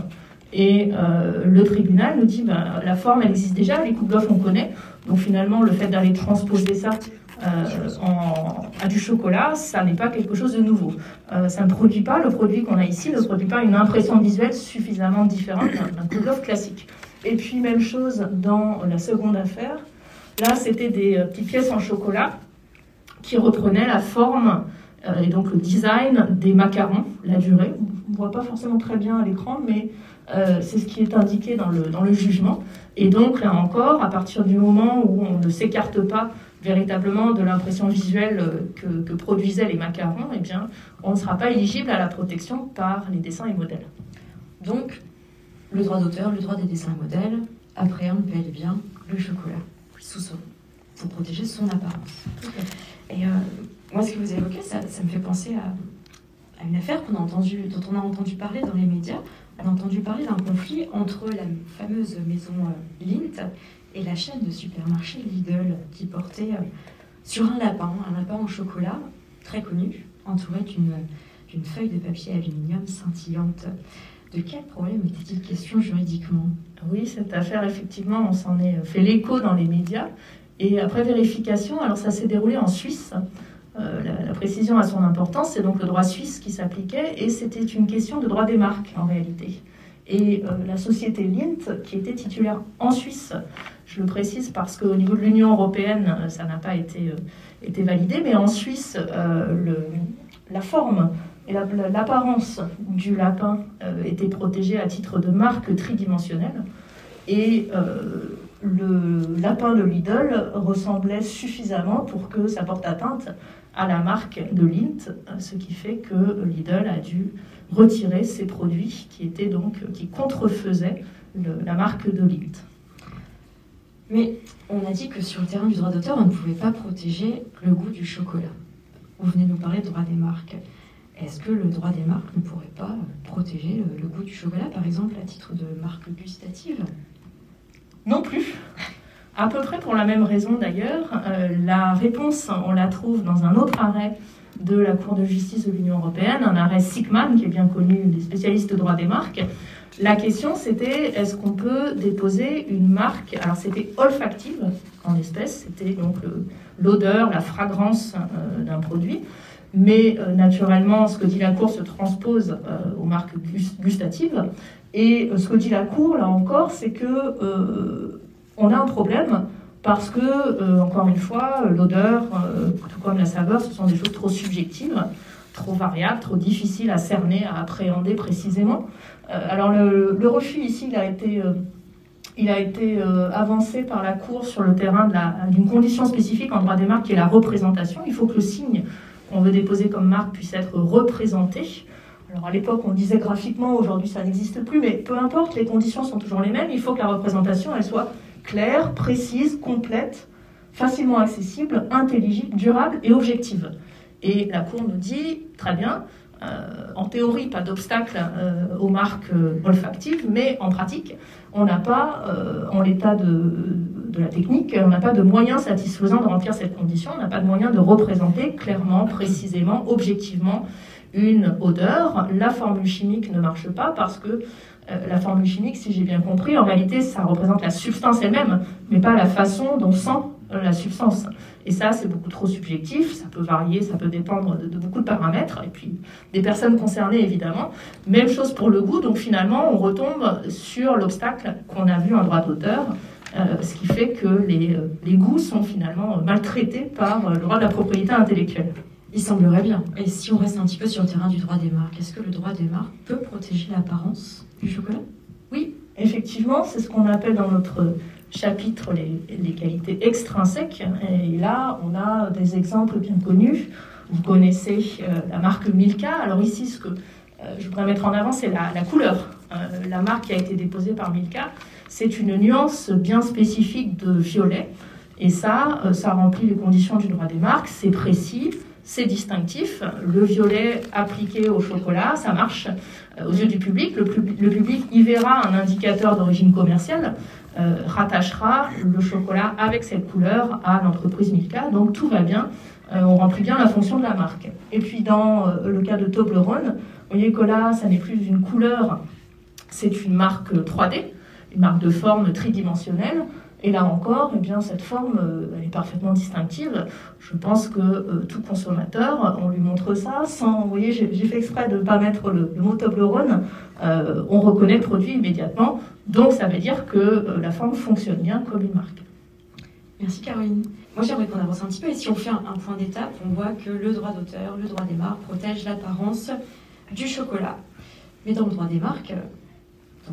Et euh, le tribunal nous dit ben, la forme elle existe déjà, les coupes on connaît. Donc finalement, le fait d'aller transposer ça euh, en, à du chocolat, ça n'est pas quelque chose de nouveau. Euh, ça ne produit pas, le produit qu'on a ici ne produit pas une impression visuelle suffisamment différente d'un coupe classique. Et puis, même chose dans la seconde affaire. Là, c'était des petites pièces en chocolat qui reprenaient la forme et donc le design des macarons, la durée. On ne voit pas forcément très bien à l'écran, mais euh, c'est ce qui est indiqué dans le, dans le jugement. Et donc, là encore, à partir du moment où on ne s'écarte pas véritablement de l'impression visuelle que, que, produisaient les macarons, eh bien, on ne sera pas éligible à la protection par les dessins et modèles. Donc, le droit d'auteur, le droit des dessins et modèles appréhende bel et bien le chocolat sous son, pour protéger son apparence. Et euh, moi, ce que vous évoquez, ça, ça me fait penser à, à une affaire qu'on a entendu, dont on a entendu parler dans les médias, a entendu parler d'un conflit entre la fameuse maison euh, Lint et la chaîne de supermarché Lidl qui portait euh, sur un lapin, un lapin en chocolat très connu, entouré d'une feuille de papier aluminium scintillante. De quel problème était-il question juridiquement? Oui, cette affaire, effectivement, on s'en est fait l'écho dans les médias. Et après vérification, alors ça s'est déroulé en Suisse. Euh, la, précision a son importance, c'est donc le droit suisse qui s'appliquait, et c'était une question de droit des marques en réalité. Et euh, la société Lint, qui était titulaire en Suisse Je le précise parce qu'au niveau de l'Union européenne, ça n'a pas été, été, validé, mais en Suisse, la forme et l'apparence du lapin était protégée à titre de marque tridimensionnelle. Et le lapin de Lidl ressemblait suffisamment pour que ça porte atteinte à la marque de Lint, ce qui fait que Lidl a dû retirer ces produits qui étaient donc qui contrefaisaient la marque de Lint. Mais on a dit que sur le terrain du droit d'auteur, on ne pouvait pas protéger le goût du chocolat. Vous venez nous parler de droit des marques. Est-ce que le droit des marques ne pourrait pas protéger le, le goût du chocolat, par exemple, à titre de marque gustative? Non plus. À peu près pour la même raison d'ailleurs. Euh, la réponse, on la trouve dans un autre arrêt de la Cour de justice de l'Union européenne, un arrêt Sickman, qui est bien connu des spécialistes de droit des marques. La question, c'était est-ce qu'on peut déposer une marque? Alors, c'était olfactive en espèce, c'était donc l'odeur, la fragrance euh, d'un produit. Mais euh, naturellement, ce que dit la Cour se transpose aux marques gustatives. Et euh, ce que dit la Cour, là encore, c'est que euh, on a un problème parce que, euh, encore une fois, l'odeur, tout comme la saveur, ce sont des choses trop subjectives, trop variables, trop difficiles à cerner, à appréhender précisément. alors le, refus ici, il a été, il a été avancé par la Cour sur le terrain d'une condition spécifique en droit des marques qui est la représentation. Il faut que le signe qu'on veut déposer comme marque puisse être représenté. Alors à l'époque, on disait graphiquement, aujourd'hui ça n'existe plus, mais peu importe, les conditions sont toujours les mêmes. Il faut que la représentation, elle soit claire, précise, complète, facilement accessible, intelligible, durable et objective. Et la Cour nous dit, très bien, euh, en théorie, pas d'obstacle euh, aux marques euh, olfactives, mais en pratique, on n'a pas, en l'état de, de, la technique, on n'a pas de moyens satisfaisants de remplir cette condition, on n'a pas de moyens de représenter clairement, précisément, objectivement une odeur. La formule chimique ne marche pas parce que euh, la formule chimique, si j'ai bien compris, en réalité, ça représente la substance elle-même, mais pas la façon dont sent euh, la substance. Et ça, c'est beaucoup trop subjectif, ça peut varier, ça peut dépendre de, beaucoup de paramètres, et puis des personnes concernées, évidemment. Même chose pour le goût, donc finalement, on retombe sur l'obstacle qu'on a vu en droit d'auteur, euh, ce qui fait que les, les goûts sont finalement maltraités par le droit de la propriété intellectuelle. Il semblerait bien. Et si on reste un petit peu sur le terrain du droit des marques, est-ce que le droit des marques peut protéger l'apparence du chocolat? Oui, effectivement, c'est ce qu'on appelle dans notre chapitre les, qualités extrinsèques. Et là, on a des exemples bien connus. Vous connaissez euh, la marque Milka. Alors ici, ce que euh, je voudrais mettre en avant, c'est la, couleur. Euh, la marque qui a été déposée par Milka, c'est une nuance bien spécifique de violet. Et ça, ça remplit les conditions du droit des marques. C'est précis, c'est distinctif. Le violet appliqué au chocolat, ça marche euh, aux yeux du public. Le, public y verra un indicateur d'origine commerciale, euh, rattachera le chocolat avec cette couleur à l'entreprise Milka. Donc tout va bien, euh, on remplit bien la fonction de la marque. Et puis dans le cas de Toblerone, vous voyez que là, ça n'est plus une couleur, c'est une marque 3D, une marque de forme tridimensionnelle. Et là encore, eh bien, cette forme, euh, elle est parfaitement distinctive. Je pense que euh, tout consommateur, on lui montre ça sans... Vous voyez, j'ai fait exprès de ne pas mettre le, mot Toblerone. Euh, on reconnaît le produit immédiatement. Donc ça veut dire que la forme fonctionne bien comme une marque. Merci Caroline. Moi j'aimerais qu'on avance un petit peu et si on fait un, un point d'étape, on voit que le droit d'auteur, le droit des marques protège l'apparence du chocolat. Mais dans le droit des marques,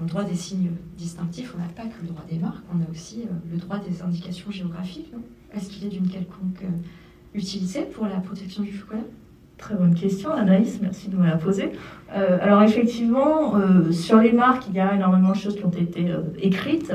le droit des signes distinctifs, on n'a pas que le droit des marques, on a aussi euh, le droit des indications géographiques. Est-ce qu'il est d'une quelconque euh, utilité pour la protection du chocolat Très bonne question, Anaïs, merci de me la poser. Euh, alors effectivement, sur les marques, il y a énormément de choses qui ont été écrites.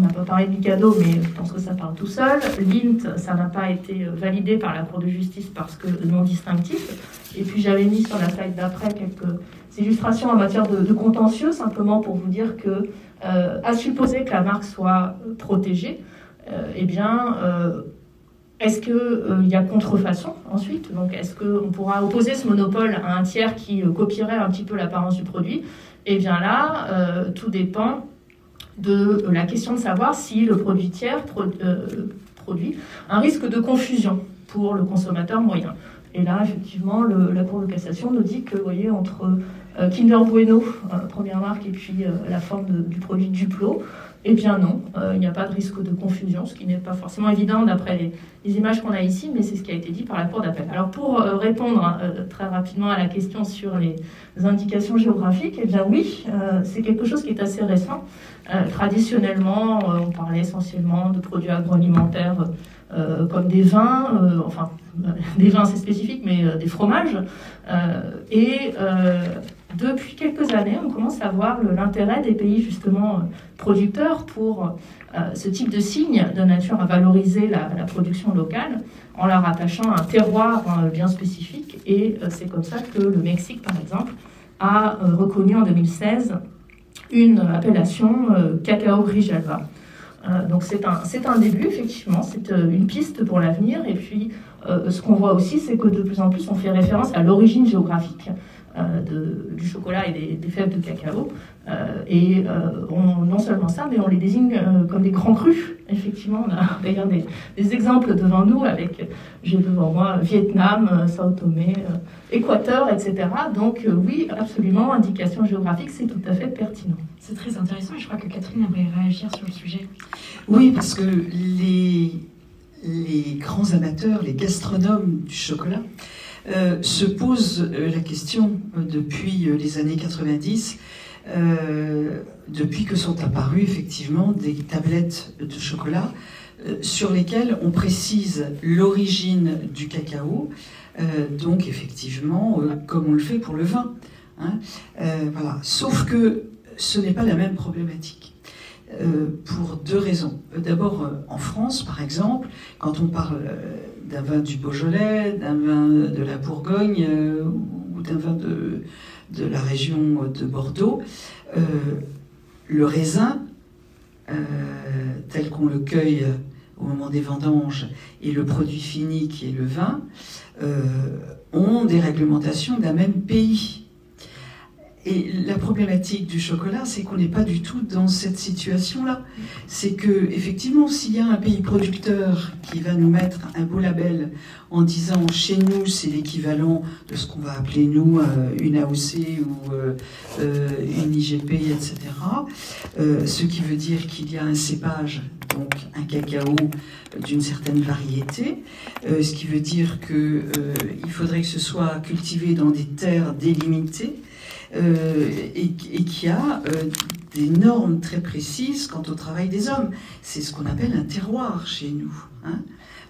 N'a pas parlé du cadeau, mais je pense que ça parle tout seul. L'INT, ça n'a pas été validé par la Cour de justice parce que non distinctif. Et puis j'avais mis sur la slide d'après quelques illustrations en matière de, contentieux, simplement pour vous dire que, euh, à supposer que la marque soit protégée, euh, eh bien, euh, est-ce qu'il y a contrefaçon ensuite? Donc, est-ce qu'on pourra opposer ce monopole à un tiers qui copierait un petit peu l'apparence du produit? Eh bien là, tout dépend de la question de savoir si le produit tiers produit un risque de confusion pour le consommateur moyen. Et là, effectivement, la Cour de cassation nous dit que, vous voyez, entre euh, Kinder Bueno, euh, première marque, et puis euh, la forme du produit Duplo, eh bien non, euh, il n'y a pas de risque de confusion, ce qui n'est pas forcément évident d'après les, images qu'on a ici, mais c'est ce qui a été dit par la Cour d'appel. Alors pour euh, répondre euh, très rapidement à la question sur les indications géographiques, eh bien oui, c'est quelque chose qui est assez récent. traditionnellement, on parlait essentiellement de produits agroalimentaires comme des vins, enfin des vins c'est spécifique, mais des fromages. et depuis quelques années, on commence à voir l'intérêt des pays justement producteurs pour euh, ce type de signe de nature à valoriser la, production locale en la rattachant à un terroir euh, bien spécifique. Et euh, c'est comme ça que le Mexique, par exemple, a reconnu en 2016 une appellation cacao Grijalva. donc c'est un, c'est un début, effectivement, c'est une piste pour l'avenir. Et puis ce qu'on voit aussi, c'est que de plus en plus on fait référence à l'origine géographique. De, du chocolat et des, des fèves de cacao. Euh, et euh, non seulement ça, mais on les désigne euh, comme des grands crus. Effectivement, on a d'ailleurs des, exemples devant nous avec, j'ai devant moi, Vietnam, Sao Tomé, Équateur, etc. Donc oui, absolument, indication géographique, c'est tout à fait pertinent. C'est très intéressant et je crois que Catherine aimerait réagir sur le sujet. Oui, parce que les, les grands amateurs, les gastronomes du chocolat, se posent la question depuis les années 90 euh, depuis que sont apparues effectivement des tablettes de chocolat euh, sur lesquelles on précise l'origine du cacao, euh, donc effectivement comme on le fait pour le vin. Hein. Sauf que ce n'est pas la même problématique. pour deux raisons. D'abord, en France, par exemple, quand on parle d'un vin du Beaujolais, d'un vin de la Bourgogne ou d'un vin de, la région de Bordeaux, euh, le raisin, euh, tel qu'on le cueille au moment des vendanges, et le produit fini qui est le vin, euh, ont des réglementations d'un même pays. Et la problématique du chocolat, c'est qu'on n'est pas du tout dans cette situation-là. C'est que, effectivement, s'il y a un pays producteur qui va nous mettre un beau label en disant chez nous, c'est l'équivalent de ce qu'on va appeler nous euh, une AOC ou euh, euh, une IGP, etc. ce qui veut dire qu'il y a un cépage, donc un cacao d'une certaine variété, ce qui veut dire qu'il faudrait que ce soit cultivé dans des terres délimitées euh, et, qui a euh, des normes très précises quant au travail des hommes. C'est ce qu'on appelle un terroir chez nous. Hein.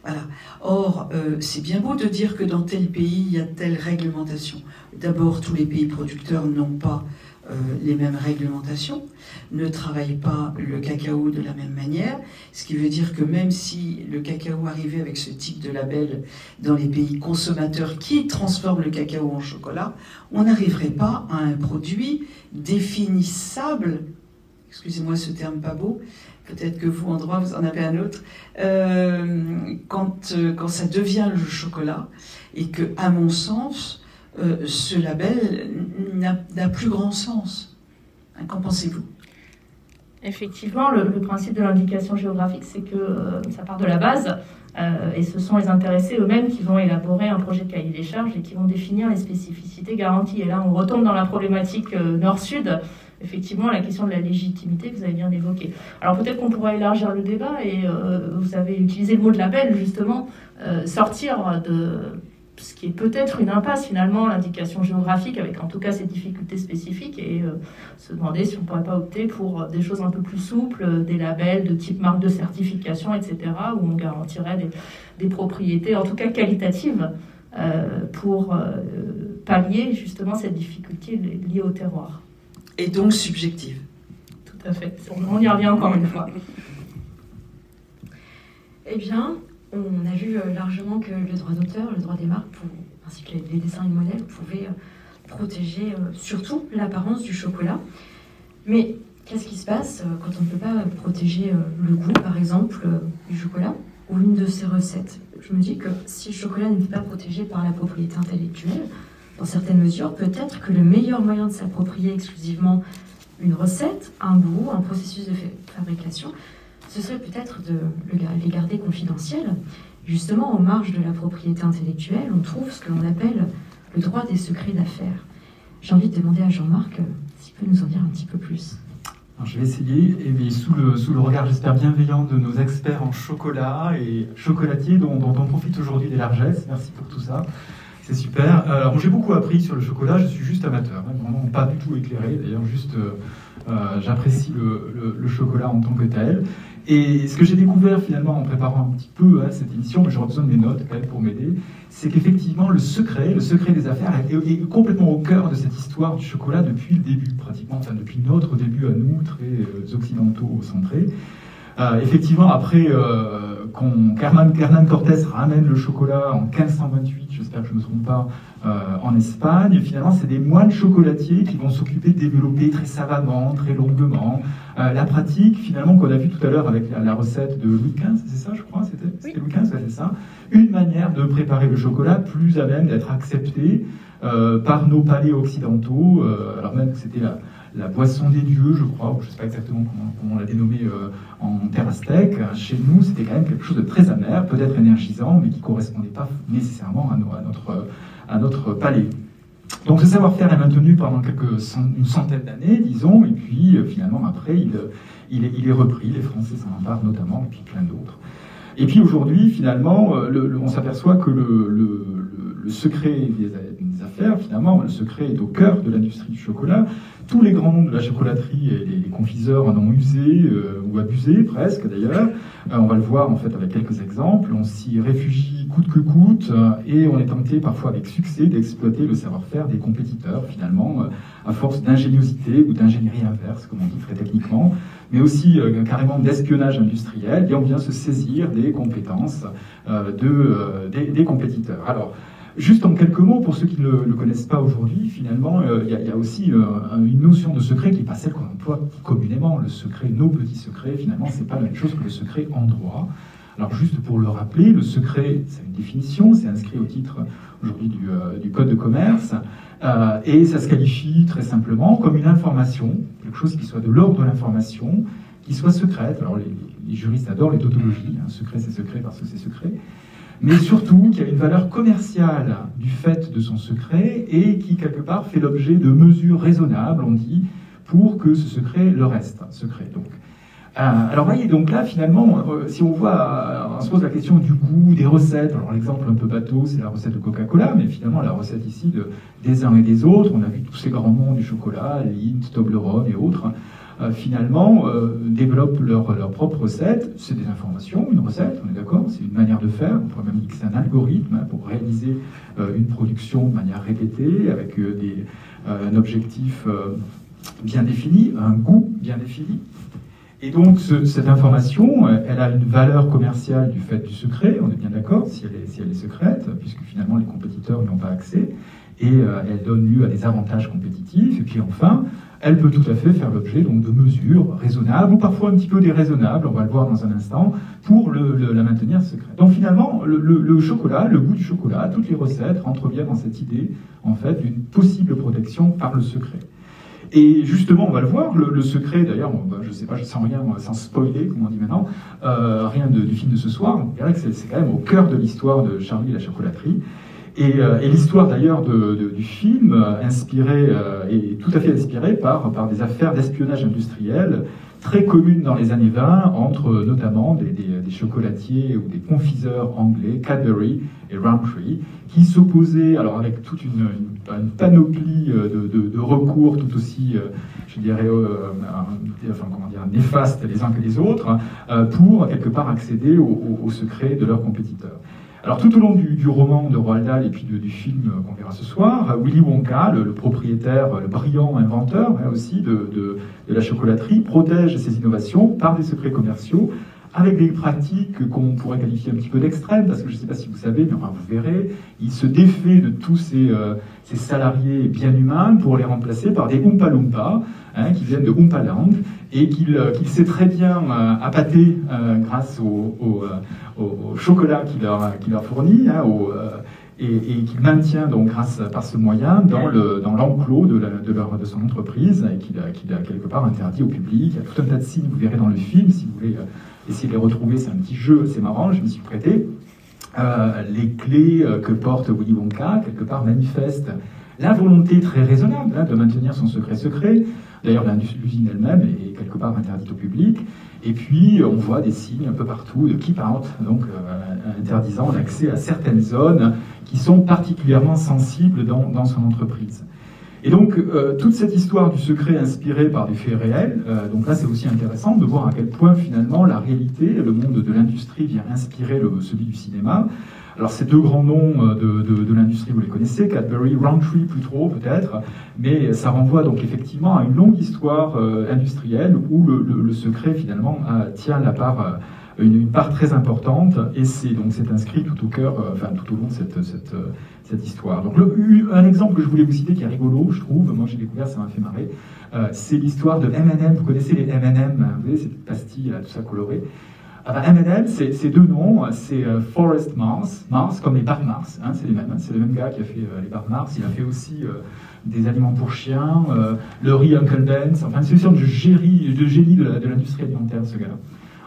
voilà. Or, euh, c'est bien beau de dire que dans tel pays, il y a telle réglementation. D'abord, tous les pays producteurs n'ont pas euh, les mêmes réglementations, ne travaillent pas le cacao de la même manière, ce qui veut dire que même si le cacao arrivait avec ce type de label dans les pays consommateurs qui transforment le cacao en chocolat, on n'arriverait pas à un produit définissable, excusez-moi ce terme pas beau, peut-être que vous en droit vous en avez un autre, euh, quand, euh, quand ça devient le chocolat, et que, à mon sens, euh, ce label n'a plus grand sens. Hein, qu'en pensez-vous? Effectivement, le, principe de l'indication géographique, c'est que euh, ça part de la base, euh, et ce sont les intéressés eux-mêmes qui vont élaborer un projet de cahier des charges et qui vont définir les spécificités garanties. Et là, on retombe dans la problématique nord-sud, effectivement, la question de la légitimité que vous avez bien évoquée. Alors peut-être qu'on pourrait élargir le débat, et vous avez utilisé le mot de label, justement, sortir de ce qui est peut-être une impasse finalement, l'indication géographique, avec en tout cas ces difficultés spécifiques, et euh, se demander si on ne pourrait pas opter pour des choses un peu plus souples, euh, des labels de type marque de certification, etc., où on garantirait des, propriétés, en tout cas qualitatives, euh, pour pallier justement cette difficulté liée au terroir. Et donc subjective. Tout à fait. On y revient encore une fois. Eh bien, on a vu euh, largement que le droit d'auteur, le droit des marques, ainsi que les, dessins et modèles pouvaient euh, protéger euh, surtout l'apparence du chocolat. Mais qu'est-ce qui se passe quand on ne peut pas protéger le goût, par exemple, du chocolat ou une de ses recettes? Je me dis que si le chocolat n'est pas protégé par la propriété intellectuelle, dans certaines mesures, peut-être que le meilleur moyen de s'approprier exclusivement une recette, un goût, un processus de fabrication, ce serait peut-être de les garder confidentiels. Justement, en marge de la propriété intellectuelle, on trouve ce que l'on appelle le droit des secrets d'affaires. J'ai envie de demander à Jean-Marc s'il peut nous en dire un petit peu plus. je vais essayer, et sous, le, regard, j'espère, bienveillant de nos experts en chocolat et chocolatiers dont, on profite aujourd'hui des largesses. Merci pour tout ça. C'est super. Alors, j'ai beaucoup appris sur le chocolat, je suis juste amateur, hein, pas du tout éclairé, d'ailleurs, juste euh, euh, j'apprécie le, chocolat en tant que tel. Et ce que j'ai découvert finalement en préparant un petit peu hein, cette émission, mais j'aurais besoin de mes notes quand même pour m'aider, c'est qu'effectivement le secret, le secret des affaires est, complètement au cœur de cette histoire du chocolat depuis le début, pratiquement, depuis notre début à nous, très euh, occidentaux centrés. Euh, effectivement, après euh, qu'Hernan Cortés ramène le chocolat en 1528, j'espère que je ne me trompe pas, euh, en Espagne, finalement, c'est des moines chocolatiers qui vont s'occuper de développer très savamment, très longuement. La pratique, finalement, qu'on a vu tout à l'heure avec la, recette de Louis XV, c'est ça, je crois, c'était Louis XV, c'est ça, une manière de préparer le chocolat plus à même d'être accepté par nos palais occidentaux, alors même que c'était la la boisson des dieux, je crois, je ne sais pas exactement comment, on l'a dénommé euh, en terre aztèque. Chez nous, c'était quand même quelque chose de très amer, peut-être énergisant, mais qui ne correspondait pas nécessairement à, notre, à notre palais. Donc ce savoir-faire est maintenu pendant quelques, une centaine d'années, disons, et puis euh, finalement après, il, est, repris, les Français s'en emparent notamment, et puis plein d'autres. Et puis aujourd'hui, finalement, euh, on s'aperçoit que le, secret des, affaires, finalement, le secret est au cœur de l'industrie du chocolat, tous les grands de la chocolaterie et les, confiseurs en ont usé euh, ou abusé, presque d'ailleurs. Euh, on va le voir en fait avec quelques exemples. On s'y réfugie coûte que coûte euh, et on est tenté parfois avec succès d'exploiter le savoir-faire des compétiteurs finalement à force d'ingéniosité ou d'ingénierie inverse, comme on dit très techniquement, mais aussi carrément d'espionnage industriel. Et on vient se saisir des compétences de, des, des compétiteurs. Alors, Juste en quelques mots, pour ceux qui ne le, connaissent pas aujourd'hui, finalement, euh, il y, a aussi euh, une notion de secret qui n'est pas celle qu'on emploie communément. Le secret, nos petits secrets, finalement, c'est pas la même chose que le secret en droit. Alors juste pour le rappeler, le secret, c'est une définition, c'est inscrit au titre aujourd'hui du, euh, Code de commerce, et ça se qualifie très simplement comme une information, quelque chose qui soit de l'ordre de l'information, qui soit secrète. Alors les, juristes adorent les tautologies, hein. secret c'est secret parce que c'est secret, mais surtout qui a une valeur commerciale du fait de son secret et qui, quelque part, fait l'objet de mesures raisonnables, on dit, pour que ce secret le reste secret. Donc, euh, alors voyez, donc là, finalement, euh, si on voit, on se pose la question du goût, des recettes, alors l'exemple un peu bateau, c'est la recette de Coca-Cola, mais finalement, la recette ici de, des uns et des autres, on a vu tous ces grands noms du chocolat, Lindt, Toblerone et autres, euh, finalement, euh, développent leur, leur propre recette. C'est des informations, une recette, on est d'accord, c'est une manière de faire. On pourrait même dire que c'est un algorithme hein, pour réaliser euh, une production de manière répétée, avec un objectif bien défini, un goût bien défini. Et donc, cette information, elle a une valeur commerciale du fait du secret, on est bien d'accord, si, si, elle est secrète, puisque finalement les compétiteurs n'y ont pas accès, et elle donne lieu à des avantages compétitifs. Et puis enfin, elle peut tout à fait faire l'objet donc de mesures raisonnables ou parfois un petit peu déraisonnables, on va le voir dans un instant, pour la maintenir secrète. Donc finalement, le, chocolat, le goût du chocolat, toutes les recettes rentrent bien dans cette idée en fait d'une possible protection par le secret. Et justement, on va le voir, le, secret, d'ailleurs, je ne sais pas, je sens rien, sans spoiler, comme on dit maintenant, euh, rien du film de ce soir, on que c'est quand même au cœur de l'histoire de Charlie et la chocolaterie. Euh, et, l'histoire d'ailleurs du film, euh, inspiré, euh, est tout à fait inspirée par, par des affaires d'espionnage industriel très communes dans les années 20 entre notamment des, chocolatiers ou des confiseurs anglais, Cadbury et Rowntree, qui s'opposaient, alors avec toute une, panoplie de, recours tout aussi, je dirais, dire, néfastes les uns que les autres, pour quelque part accéder au, au secret de leurs compétiteurs. Alors tout au long du, roman de Roald Dahl et puis du film qu'on verra ce soir, Willy Wonka, le, propriétaire, le brillant inventeur hein, aussi de, la chocolaterie, protège ses innovations par des secrets commerciaux avec des pratiques qu'on pourrait qualifier un petit peu d'extrêmes, parce que je ne sais pas si vous savez, mais enfin vous verrez, il se défait de tous ces, euh, salariés bien humains pour les remplacer par des Oompa Loompa, hein, qui viennent de Oompa Land, et qu'il euh, sait très bien euh, appâter grâce au, au, chocolat qu'il leur, qu'il leur, fournit, hein, et, et qu'il maintient donc grâce par ce moyen dans le dans l'enclos de, de, son entreprise et qu'il a, quelque part interdit au public. Il y a tout un tas de signes, vous verrez dans le film, si vous voulez essayer de les retrouver, c'est un petit jeu, c'est marrant, je me suis prêté. Euh, les clés euh, que porte Willy Wonka, quelque part, manifestent la volonté très raisonnable hein, de maintenir son secret secret. D'ailleurs, l'usine elle-même est quelque part interdite au public. Et puis, on voit des signes un peu partout de keep out, donc euh, interdisant l'accès à certaines zones qui sont particulièrement sensibles dans son entreprise. Et donc, euh, toute cette histoire du secret inspirée par des faits réels, euh, donc là, c'est aussi intéressant de voir à quel point, finalement, la réalité, le monde de l'industrie vient inspirer celui du cinéma. Alors, ces deux grands noms euh, de, de, l'industrie, vous les connaissez, Cadbury, Roundtree, plus trop, peut-être, mais ça renvoie donc effectivement à une longue histoire industrielle où le, secret, finalement, tient la part une, part très importante et c'est donc c'est inscrit tout au cœur, enfin tout au long de cette, cette, cette histoire. Donc un exemple que je voulais vous citer qui est rigolo, je trouve, moi j'ai découvert, ça m'a fait marrer, euh, c'est l'histoire de M&M. Vous connaissez les M&M, vous voyez cette pastille là, tout ça coloré. M&M, c'est deux noms, c'est euh, Forest Mars, Mars comme les barres Mars, hein, c'est les mêmes, hein, c'est le même gars qui a fait euh, les barres Mars, il a fait aussi euh, des aliments pour chiens, euh, le riz Uncle Ben's, enfin c'est une sorte de, génie de l'industrie alimentaire ce gars-là.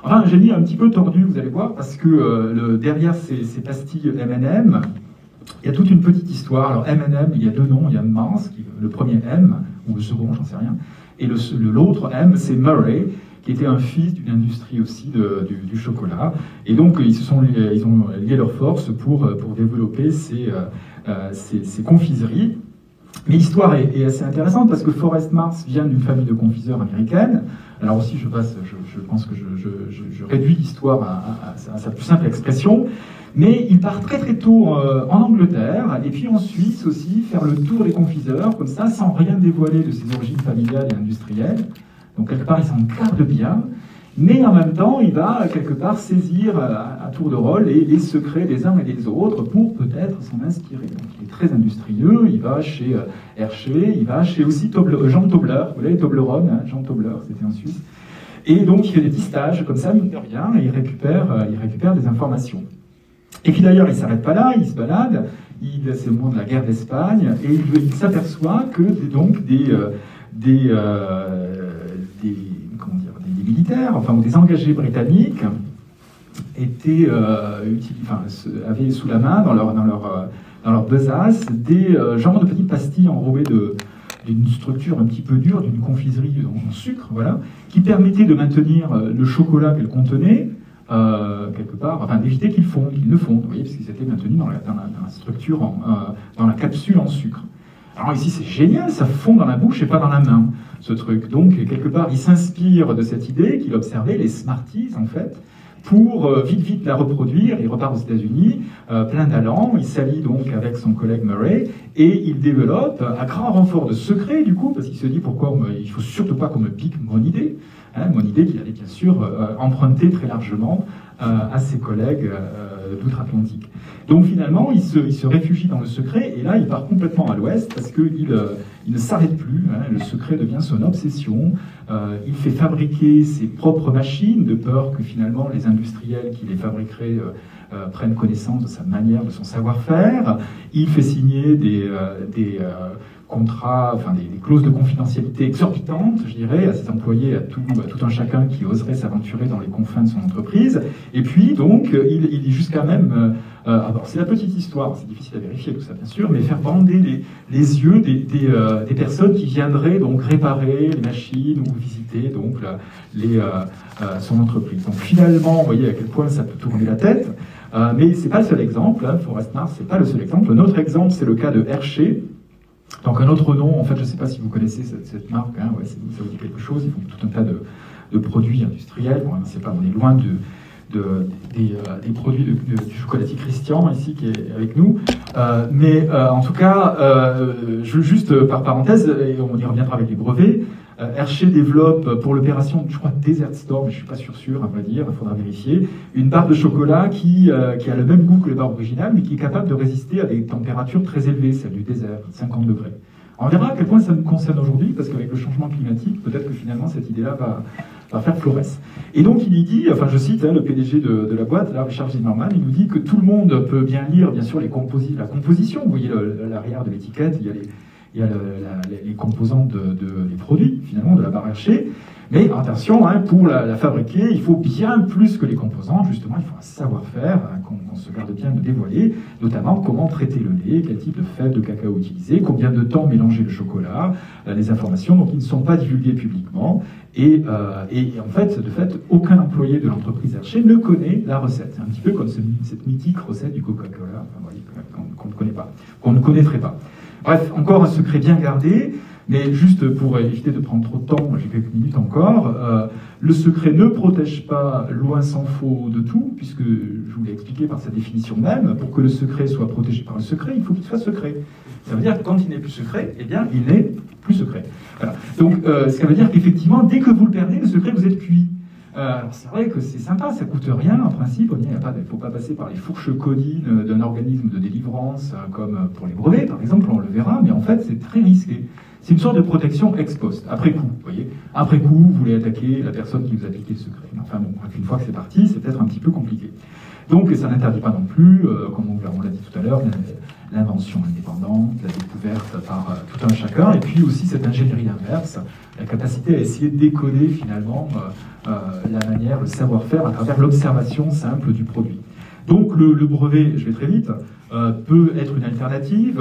Enfin un génie un petit peu tordu, vous allez voir, parce que le, derrière ces, ces pastilles M&M, il y a toute une petite histoire. Alors M&M, il y a deux noms. Il y a Mars, le premier M, ou le second, j'en sais rien. Et l'autre M, c'est Murray, qui était un fils d'une industrie aussi du, chocolat. Et donc, ils, se sont ils ont lié leurs forces pour, pour développer ces, euh, confiseries. Mais l'histoire est, assez intéressante parce que Forrest Mars vient d'une famille de confiseurs américaines. Alors aussi, je, passe, je, pense que je, réduis l'histoire à, sa plus simple expression. Mais il part très très tôt euh, en Angleterre et puis en Suisse aussi, faire le tour des confiseurs, comme ça, sans rien dévoiler de ses origines familiales et industrielles. Donc quelque part, il s'en garde bien. Mais en même temps, il va quelque part saisir à, à tour de rôle les, secrets des uns et des autres pour peut-être s'en inspirer. Donc il est très industrieux, il va chez euh, Hershey, il va chez aussi Tobler, Jean Tobler, vous voyez Toblerone, hein, Jean Tobler, c'était en Suisse. Et donc il fait des petits stages comme ça, mine de rien, et il récupère, euh, il récupère des informations. Et puis d'ailleurs, il ne s'arrête pas là, il se balade, c'est le moment de la guerre d'Espagne, et il, s'aperçoit que donc des, euh, euh, des, comment dire, des, des, militaires, enfin des engagés britanniques, étaient, euh, enfin, avaient sous la main, dans leur, dans leur, dans leur besace, des euh, de petites pastilles enrobées d'une structure un petit peu dure, d'une confiserie en sucre, voilà, qui permettait de maintenir le chocolat qu'elle contenait, euh, quelque part, enfin d'éviter qu'ils fondent, qu'ils ne fondent, vous voyez, parce qu'ils étaient maintenus dans la, dans la, structure, euh, dans la capsule en sucre. Alors ici, c'est génial, ça fond dans la bouche et pas dans la main, ce truc. Donc, quelque part, il s'inspire de cette idée qu'il observait, les Smarties, en fait, pour euh, vite, vite la reproduire. Il repart aux États-Unis, euh, plein d'allant. Il s'allie donc avec son collègue Murray et il développe, à grand renfort de secret, du coup, parce qu'il se dit pourquoi me, il faut surtout pas qu'on me pique mon idée. Hein, mon idée qu'il allait bien sûr euh, emprunter très largement euh, à ses collègues euh, d'outre-Atlantique. Donc finalement, il se, il se, réfugie dans le secret et là, il part complètement à l'ouest parce qu'il il ne s'arrête plus. Hein, le secret devient son obsession. il fait fabriquer ses propres machines de peur que finalement les industriels qui les fabriqueraient euh, prennent connaissance de sa manière, de son savoir-faire. Il fait signer des, euh, des euh, contrats, enfin des, clauses de confidentialité exorbitantes, je dirais, à ses employés, à tout, un chacun qui oserait s'aventurer dans les confins de son entreprise. Et puis, donc, il, il dit jusqu'à même, euh, alors c'est la petite histoire, c'est difficile à vérifier tout ça, bien sûr, mais faire bander les, yeux des, euh, personnes qui viendraient donc réparer les machines ou visiter donc euh, son entreprise. Donc finalement, vous voyez à quel point ça peut tourner la tête. Euh, mais c'est pas le seul exemple. Hein, Forest Mars, c'est pas le seul exemple. Un autre exemple, c'est le cas de Hershey. Donc un autre nom, en fait, je ne sais pas si vous connaissez cette, marque, hein, ouais, ça vous dit quelque chose. Ils font tout un tas de, produits industriels. Bon, c'est pas, on est loin de, euh, des, produits du chocolatier Christian ici qui est avec nous. Euh, mais euh, en tout cas, juste par parenthèse, et on y reviendra avec les brevets, Hershey développe pour l'opération, je crois, Desert Storm, je suis pas sûr sûr, à vrai dire, il faudra vérifier, une barre de chocolat qui, qui a le même goût que les barres originales, mais qui est capable de résister à des températures très élevées, celle du désert, 50 degrés. On verra à quel point ça nous concerne aujourd'hui, parce qu'avec le changement climatique, peut-être que finalement cette idée-là va, va faire florès. Et donc il y dit, enfin je cite hein, le PDG de, de, la boîte, là, Richard Zimmerman, il nous dit que tout le monde peut bien lire, bien sûr, les composi la composition. Vous voyez l'arrière de l'étiquette, il y a les, il y a les composants de, des produits, finalement, de la barre hachée. Mais attention, hein, pour la, fabriquer, il faut bien plus que les composants. Justement, il faut un savoir-faire hein, qu'on se garde bien de dévoiler, notamment comment traiter le lait, quel type de fève de cacao utiliser, combien de temps mélanger le chocolat, euh, les informations donc, qui ne sont pas divulguées publiquement. Et, euh, en fait, de fait, aucun employé de l'entreprise Hershey ne connaît la recette. C'est un petit peu comme cette mythique recette du Coca-Cola qu'on ne connaît pas, qu'on ne connaîtrait pas. Bref, encore un secret bien gardé. Mais juste pour éviter de prendre trop de temps, j'ai quelques minutes encore, euh, le secret ne protège pas, loin s'en faut, de tout, puisque je vous l'ai expliqué par sa définition même, pour que le secret soit protégé par le secret, il faut qu'il soit secret. Ça veut dire que quand il n'est plus secret, eh bien, il n'est plus secret. Donc, euh, ça veut dire qu'effectivement, dès que vous le perdez, le secret, vous êtes cuit. Euh, alors c'est vrai que c'est sympa, ça coûte rien en principe, il ne faut pas passer par les fourches codines d'un organisme de délivrance comme pour les brevets par exemple, on le verra, mais en fait c'est très risqué. C'est une sorte de protection ex post, après coup. Voyez après coup, vous voulez attaquer la personne qui vous a piqué le secret. Enfin bon, une fois que c'est parti, c'est peut-être un petit peu compliqué. Donc ça n'interdit pas non plus, euh, comme on, l'a dit tout à l'heure, l'invention indépendante, la découverte par euh, tout un chacun, et puis aussi cette ingénierie inverse, la capacité à essayer de décoder finalement euh, la manière, le savoir-faire à travers l'observation simple du produit. Donc le, brevet, je vais très vite, euh, peut être une alternative.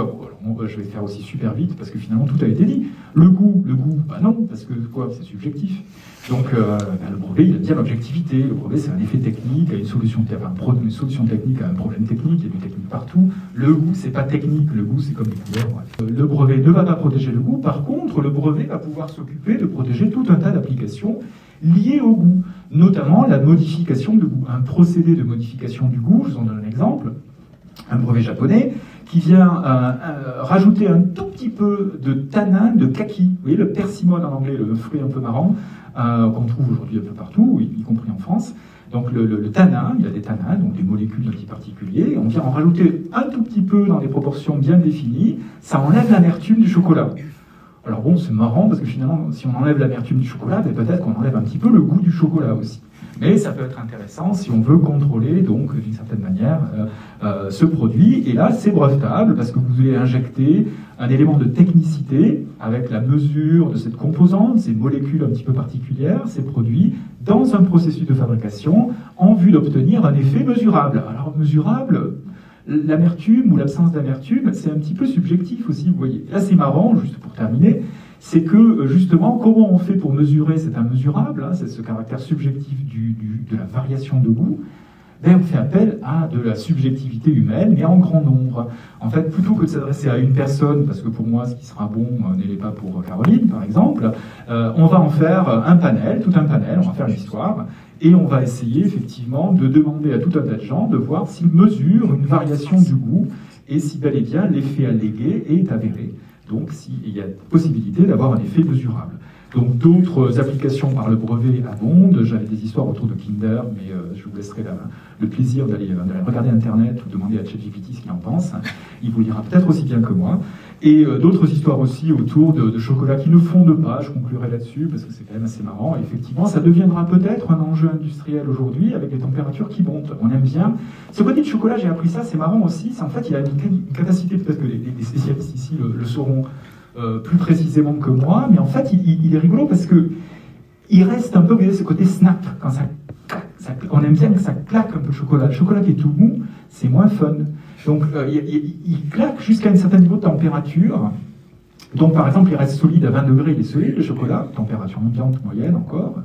je vais faire aussi super vite parce que finalement tout a été dit. Le goût, le goût, bah non, parce que quoi, c'est subjectif. Donc euh, bah, le brevet, il a bien l'objectivité. Le brevet, c'est un effet technique, une solution, enfin, une solution technique à un problème technique. Il y a du technique partout. Le goût, c'est pas technique. Le goût, c'est comme les couleurs. Euh, le brevet ne va pas protéger le goût. Par contre, le brevet va pouvoir s'occuper de protéger tout un tas d'applications liées au goût notamment la modification de goût. Un procédé de modification du goût, je vous en donne un exemple, un brevet japonais qui vient euh, euh, rajouter un tout petit peu de tanin de kaki. Vous voyez le persimmone en anglais, le fruit un peu marrant, euh, qu'on trouve aujourd'hui un peu partout, y, compris en France. Donc le, tanin, il y a des tanins, donc des molécules d'un type particulier. On vient en rajouter un tout petit peu dans des proportions bien définies. Ça enlève l'amertume du chocolat. Alors bon, c'est marrant parce que finalement, si on enlève l'amertume du chocolat, ben, peut-être qu'on enlève un petit peu le goût du chocolat aussi. Mais ça peut être intéressant si on veut contrôler, donc, d'une certaine manière, euh, euh, ce produit. Et là, c'est brevetable parce que vous allez injecter un élément de technicité avec la mesure de cette composante, ces molécules un petit peu particulières, ces produits, dans un processus de fabrication en vue d'obtenir un effet mesurable. Alors, mesurable, l'amertume ou l'absence d'amertume, c'est un petit peu subjectif aussi, vous voyez. Là, c'est marrant, juste pour terminer, c'est que euh, justement, comment on fait pour mesurer cet immesurable, hein, c'est ce caractère subjectif de la variation de goût, on fait appel à de la subjectivité humaine, mais en grand nombre. En fait, plutôt que de s'adresser à une personne, parce que pour moi, ce qui sera bon euh, n'est pas pour Caroline, par exemple, euh, on va en faire un panel, tout un panel, on va faire l'histoire, et on va essayer effectivement de demander à tout un tas de gens de voir s'ils mesurent une variation du goût et si bel et bien l'effet allégué est avéré. Donc s'il y a possibilité d'avoir un effet mesurable. Donc d'autres applications par le brevet abondent. J'avais des histoires autour de Kinder, mais euh, je vous laisserai le plaisir d'aller regarder Internet ou demander à ChatGPT ce qu'il en pense. Il vous lira peut-être aussi bien que moi. Et euh, d'autres histoires aussi autour de, de, chocolat qui ne fondent pas, je conclurai là-dessus parce que c'est quand même assez marrant. Effectivement, ça deviendra peut-être un enjeu industriel aujourd'hui avec les températures qui montent. On aime bien. Ce côté de chocolat, j'ai appris ça, c'est marrant aussi. En fait, il a une, capacité, peut-être que les, spécialistes ici le, sauront euh, plus précisément que moi, mais en fait, il, est rigolo parce que il reste un peu, vous voyez, ce côté snap. Quand ça, ça, on aime bien que ça claque un peu le chocolat. Le chocolat qui est tout mou, c'est moins fun. Donc euh, il, claque jusqu'à un certain niveau de température. Donc par exemple, il reste solide à 20 degrés, il est solide le chocolat, température ambiante moyenne encore.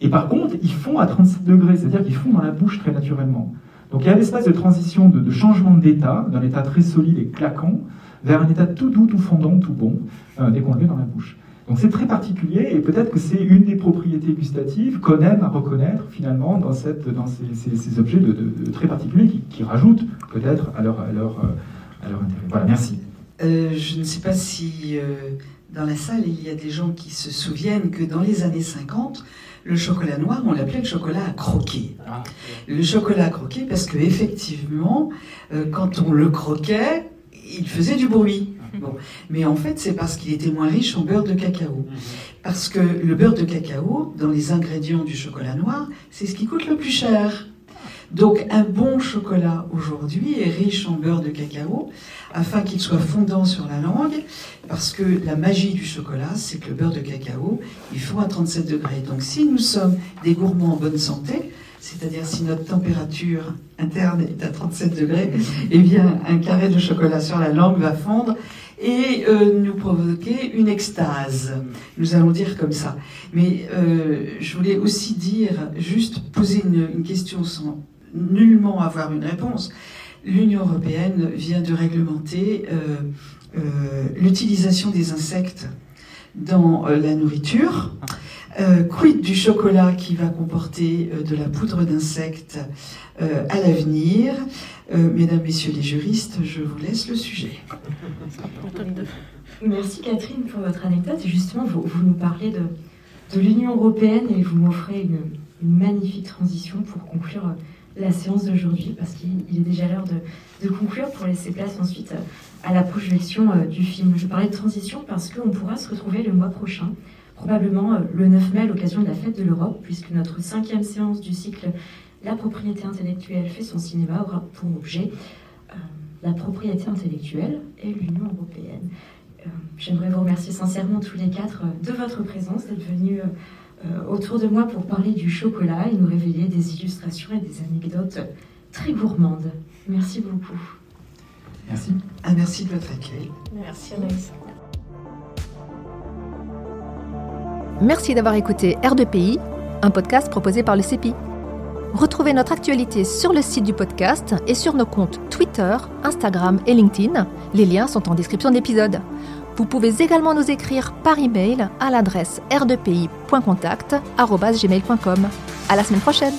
Et par contre, ils fond à 37 degrés, c'est-à-dire qu'ils fond dans la bouche très naturellement. Donc il y a un espace de transition, de, changement d'état, d'un état très solide et claquant, vers un état tout doux, tout fondant, tout bon, euh, dès qu'on le met dans la bouche. Donc c'est très particulier et peut-être que c'est une des propriétés gustatives qu'on aime à reconnaître finalement dans, cette, dans ces, objets de, très particuliers qui, rajoutent peut-être à leur, à, leur, à leur intérêt. Voilà, merci. Euh, je ne sais pas si euh, dans la salle il y a des gens qui se souviennent que dans les années 50, le chocolat noir, on l'appelait le chocolat à croquer. Ah, le chocolat à croquer parce que effectivement, euh, quand on le croquait, il faisait du bruit. Bon. Mais en fait, c'est parce qu'il était moins riche en beurre de cacao. Mhm. Parce que le beurre de cacao, dans les ingrédients du chocolat noir, c'est ce qui coûte le plus cher. Donc un bon chocolat aujourd'hui est riche en beurre de cacao afin qu'il soit fondant sur la langue parce que la magie du chocolat c'est que le beurre de cacao il faut à 37 degrés. Donc si nous sommes des gourmands en bonne santé, c'est-à-dire si notre température interne est à 37 degrés, eh bien un carré de chocolat sur la langue va fondre et euh, nous provoquer une extase. Nous allons dire comme ça. Mais euh, je voulais aussi dire, juste poser une, question sans nullement avoir une réponse. L'Union européenne vient de réglementer euh, l'utilisation des insectes dans la nourriture. Euh, quid du chocolat qui va comporter euh, de la poudre d'insectes euh, à l'avenir? Mesdames, Messieurs les juristes, je vous laisse le sujet. Merci Catherine pour votre anecdote. Justement, vous, vous nous parlez de, de l'Union européenne et vous m'offrez une, une, magnifique transition pour conclure la séance d'aujourd'hui parce qu'il est déjà l'heure de, de, conclure pour laisser place ensuite à la projection du film. Je parlais de transition parce qu'on pourra se retrouver le mois prochain probablement le 9 mai à l'occasion de la fête de l'Europe, puisque notre cinquième séance du cycle La propriété intellectuelle fait son cinéma aura pour objet euh, la propriété intellectuelle et l'Union européenne. Euh, J'aimerais vous remercier sincèrement tous les quatre de votre présence, d'être venus euh, autour de moi pour parler du chocolat et nous révéler des illustrations et des anecdotes très gourmandes. Merci beaucoup. Merci. Ah, merci de votre accueil. Merci Anaïs. Merci d'avoir écouté R2PI, un podcast proposé par le CEPI. Retrouvez notre actualité sur le site du podcast et sur nos comptes Twitter, Instagram et LinkedIn. Les liens sont en description de l'épisode. Vous pouvez également nous écrire par email à l'adresse r2pi.contact@gmail.com. À la semaine prochaine.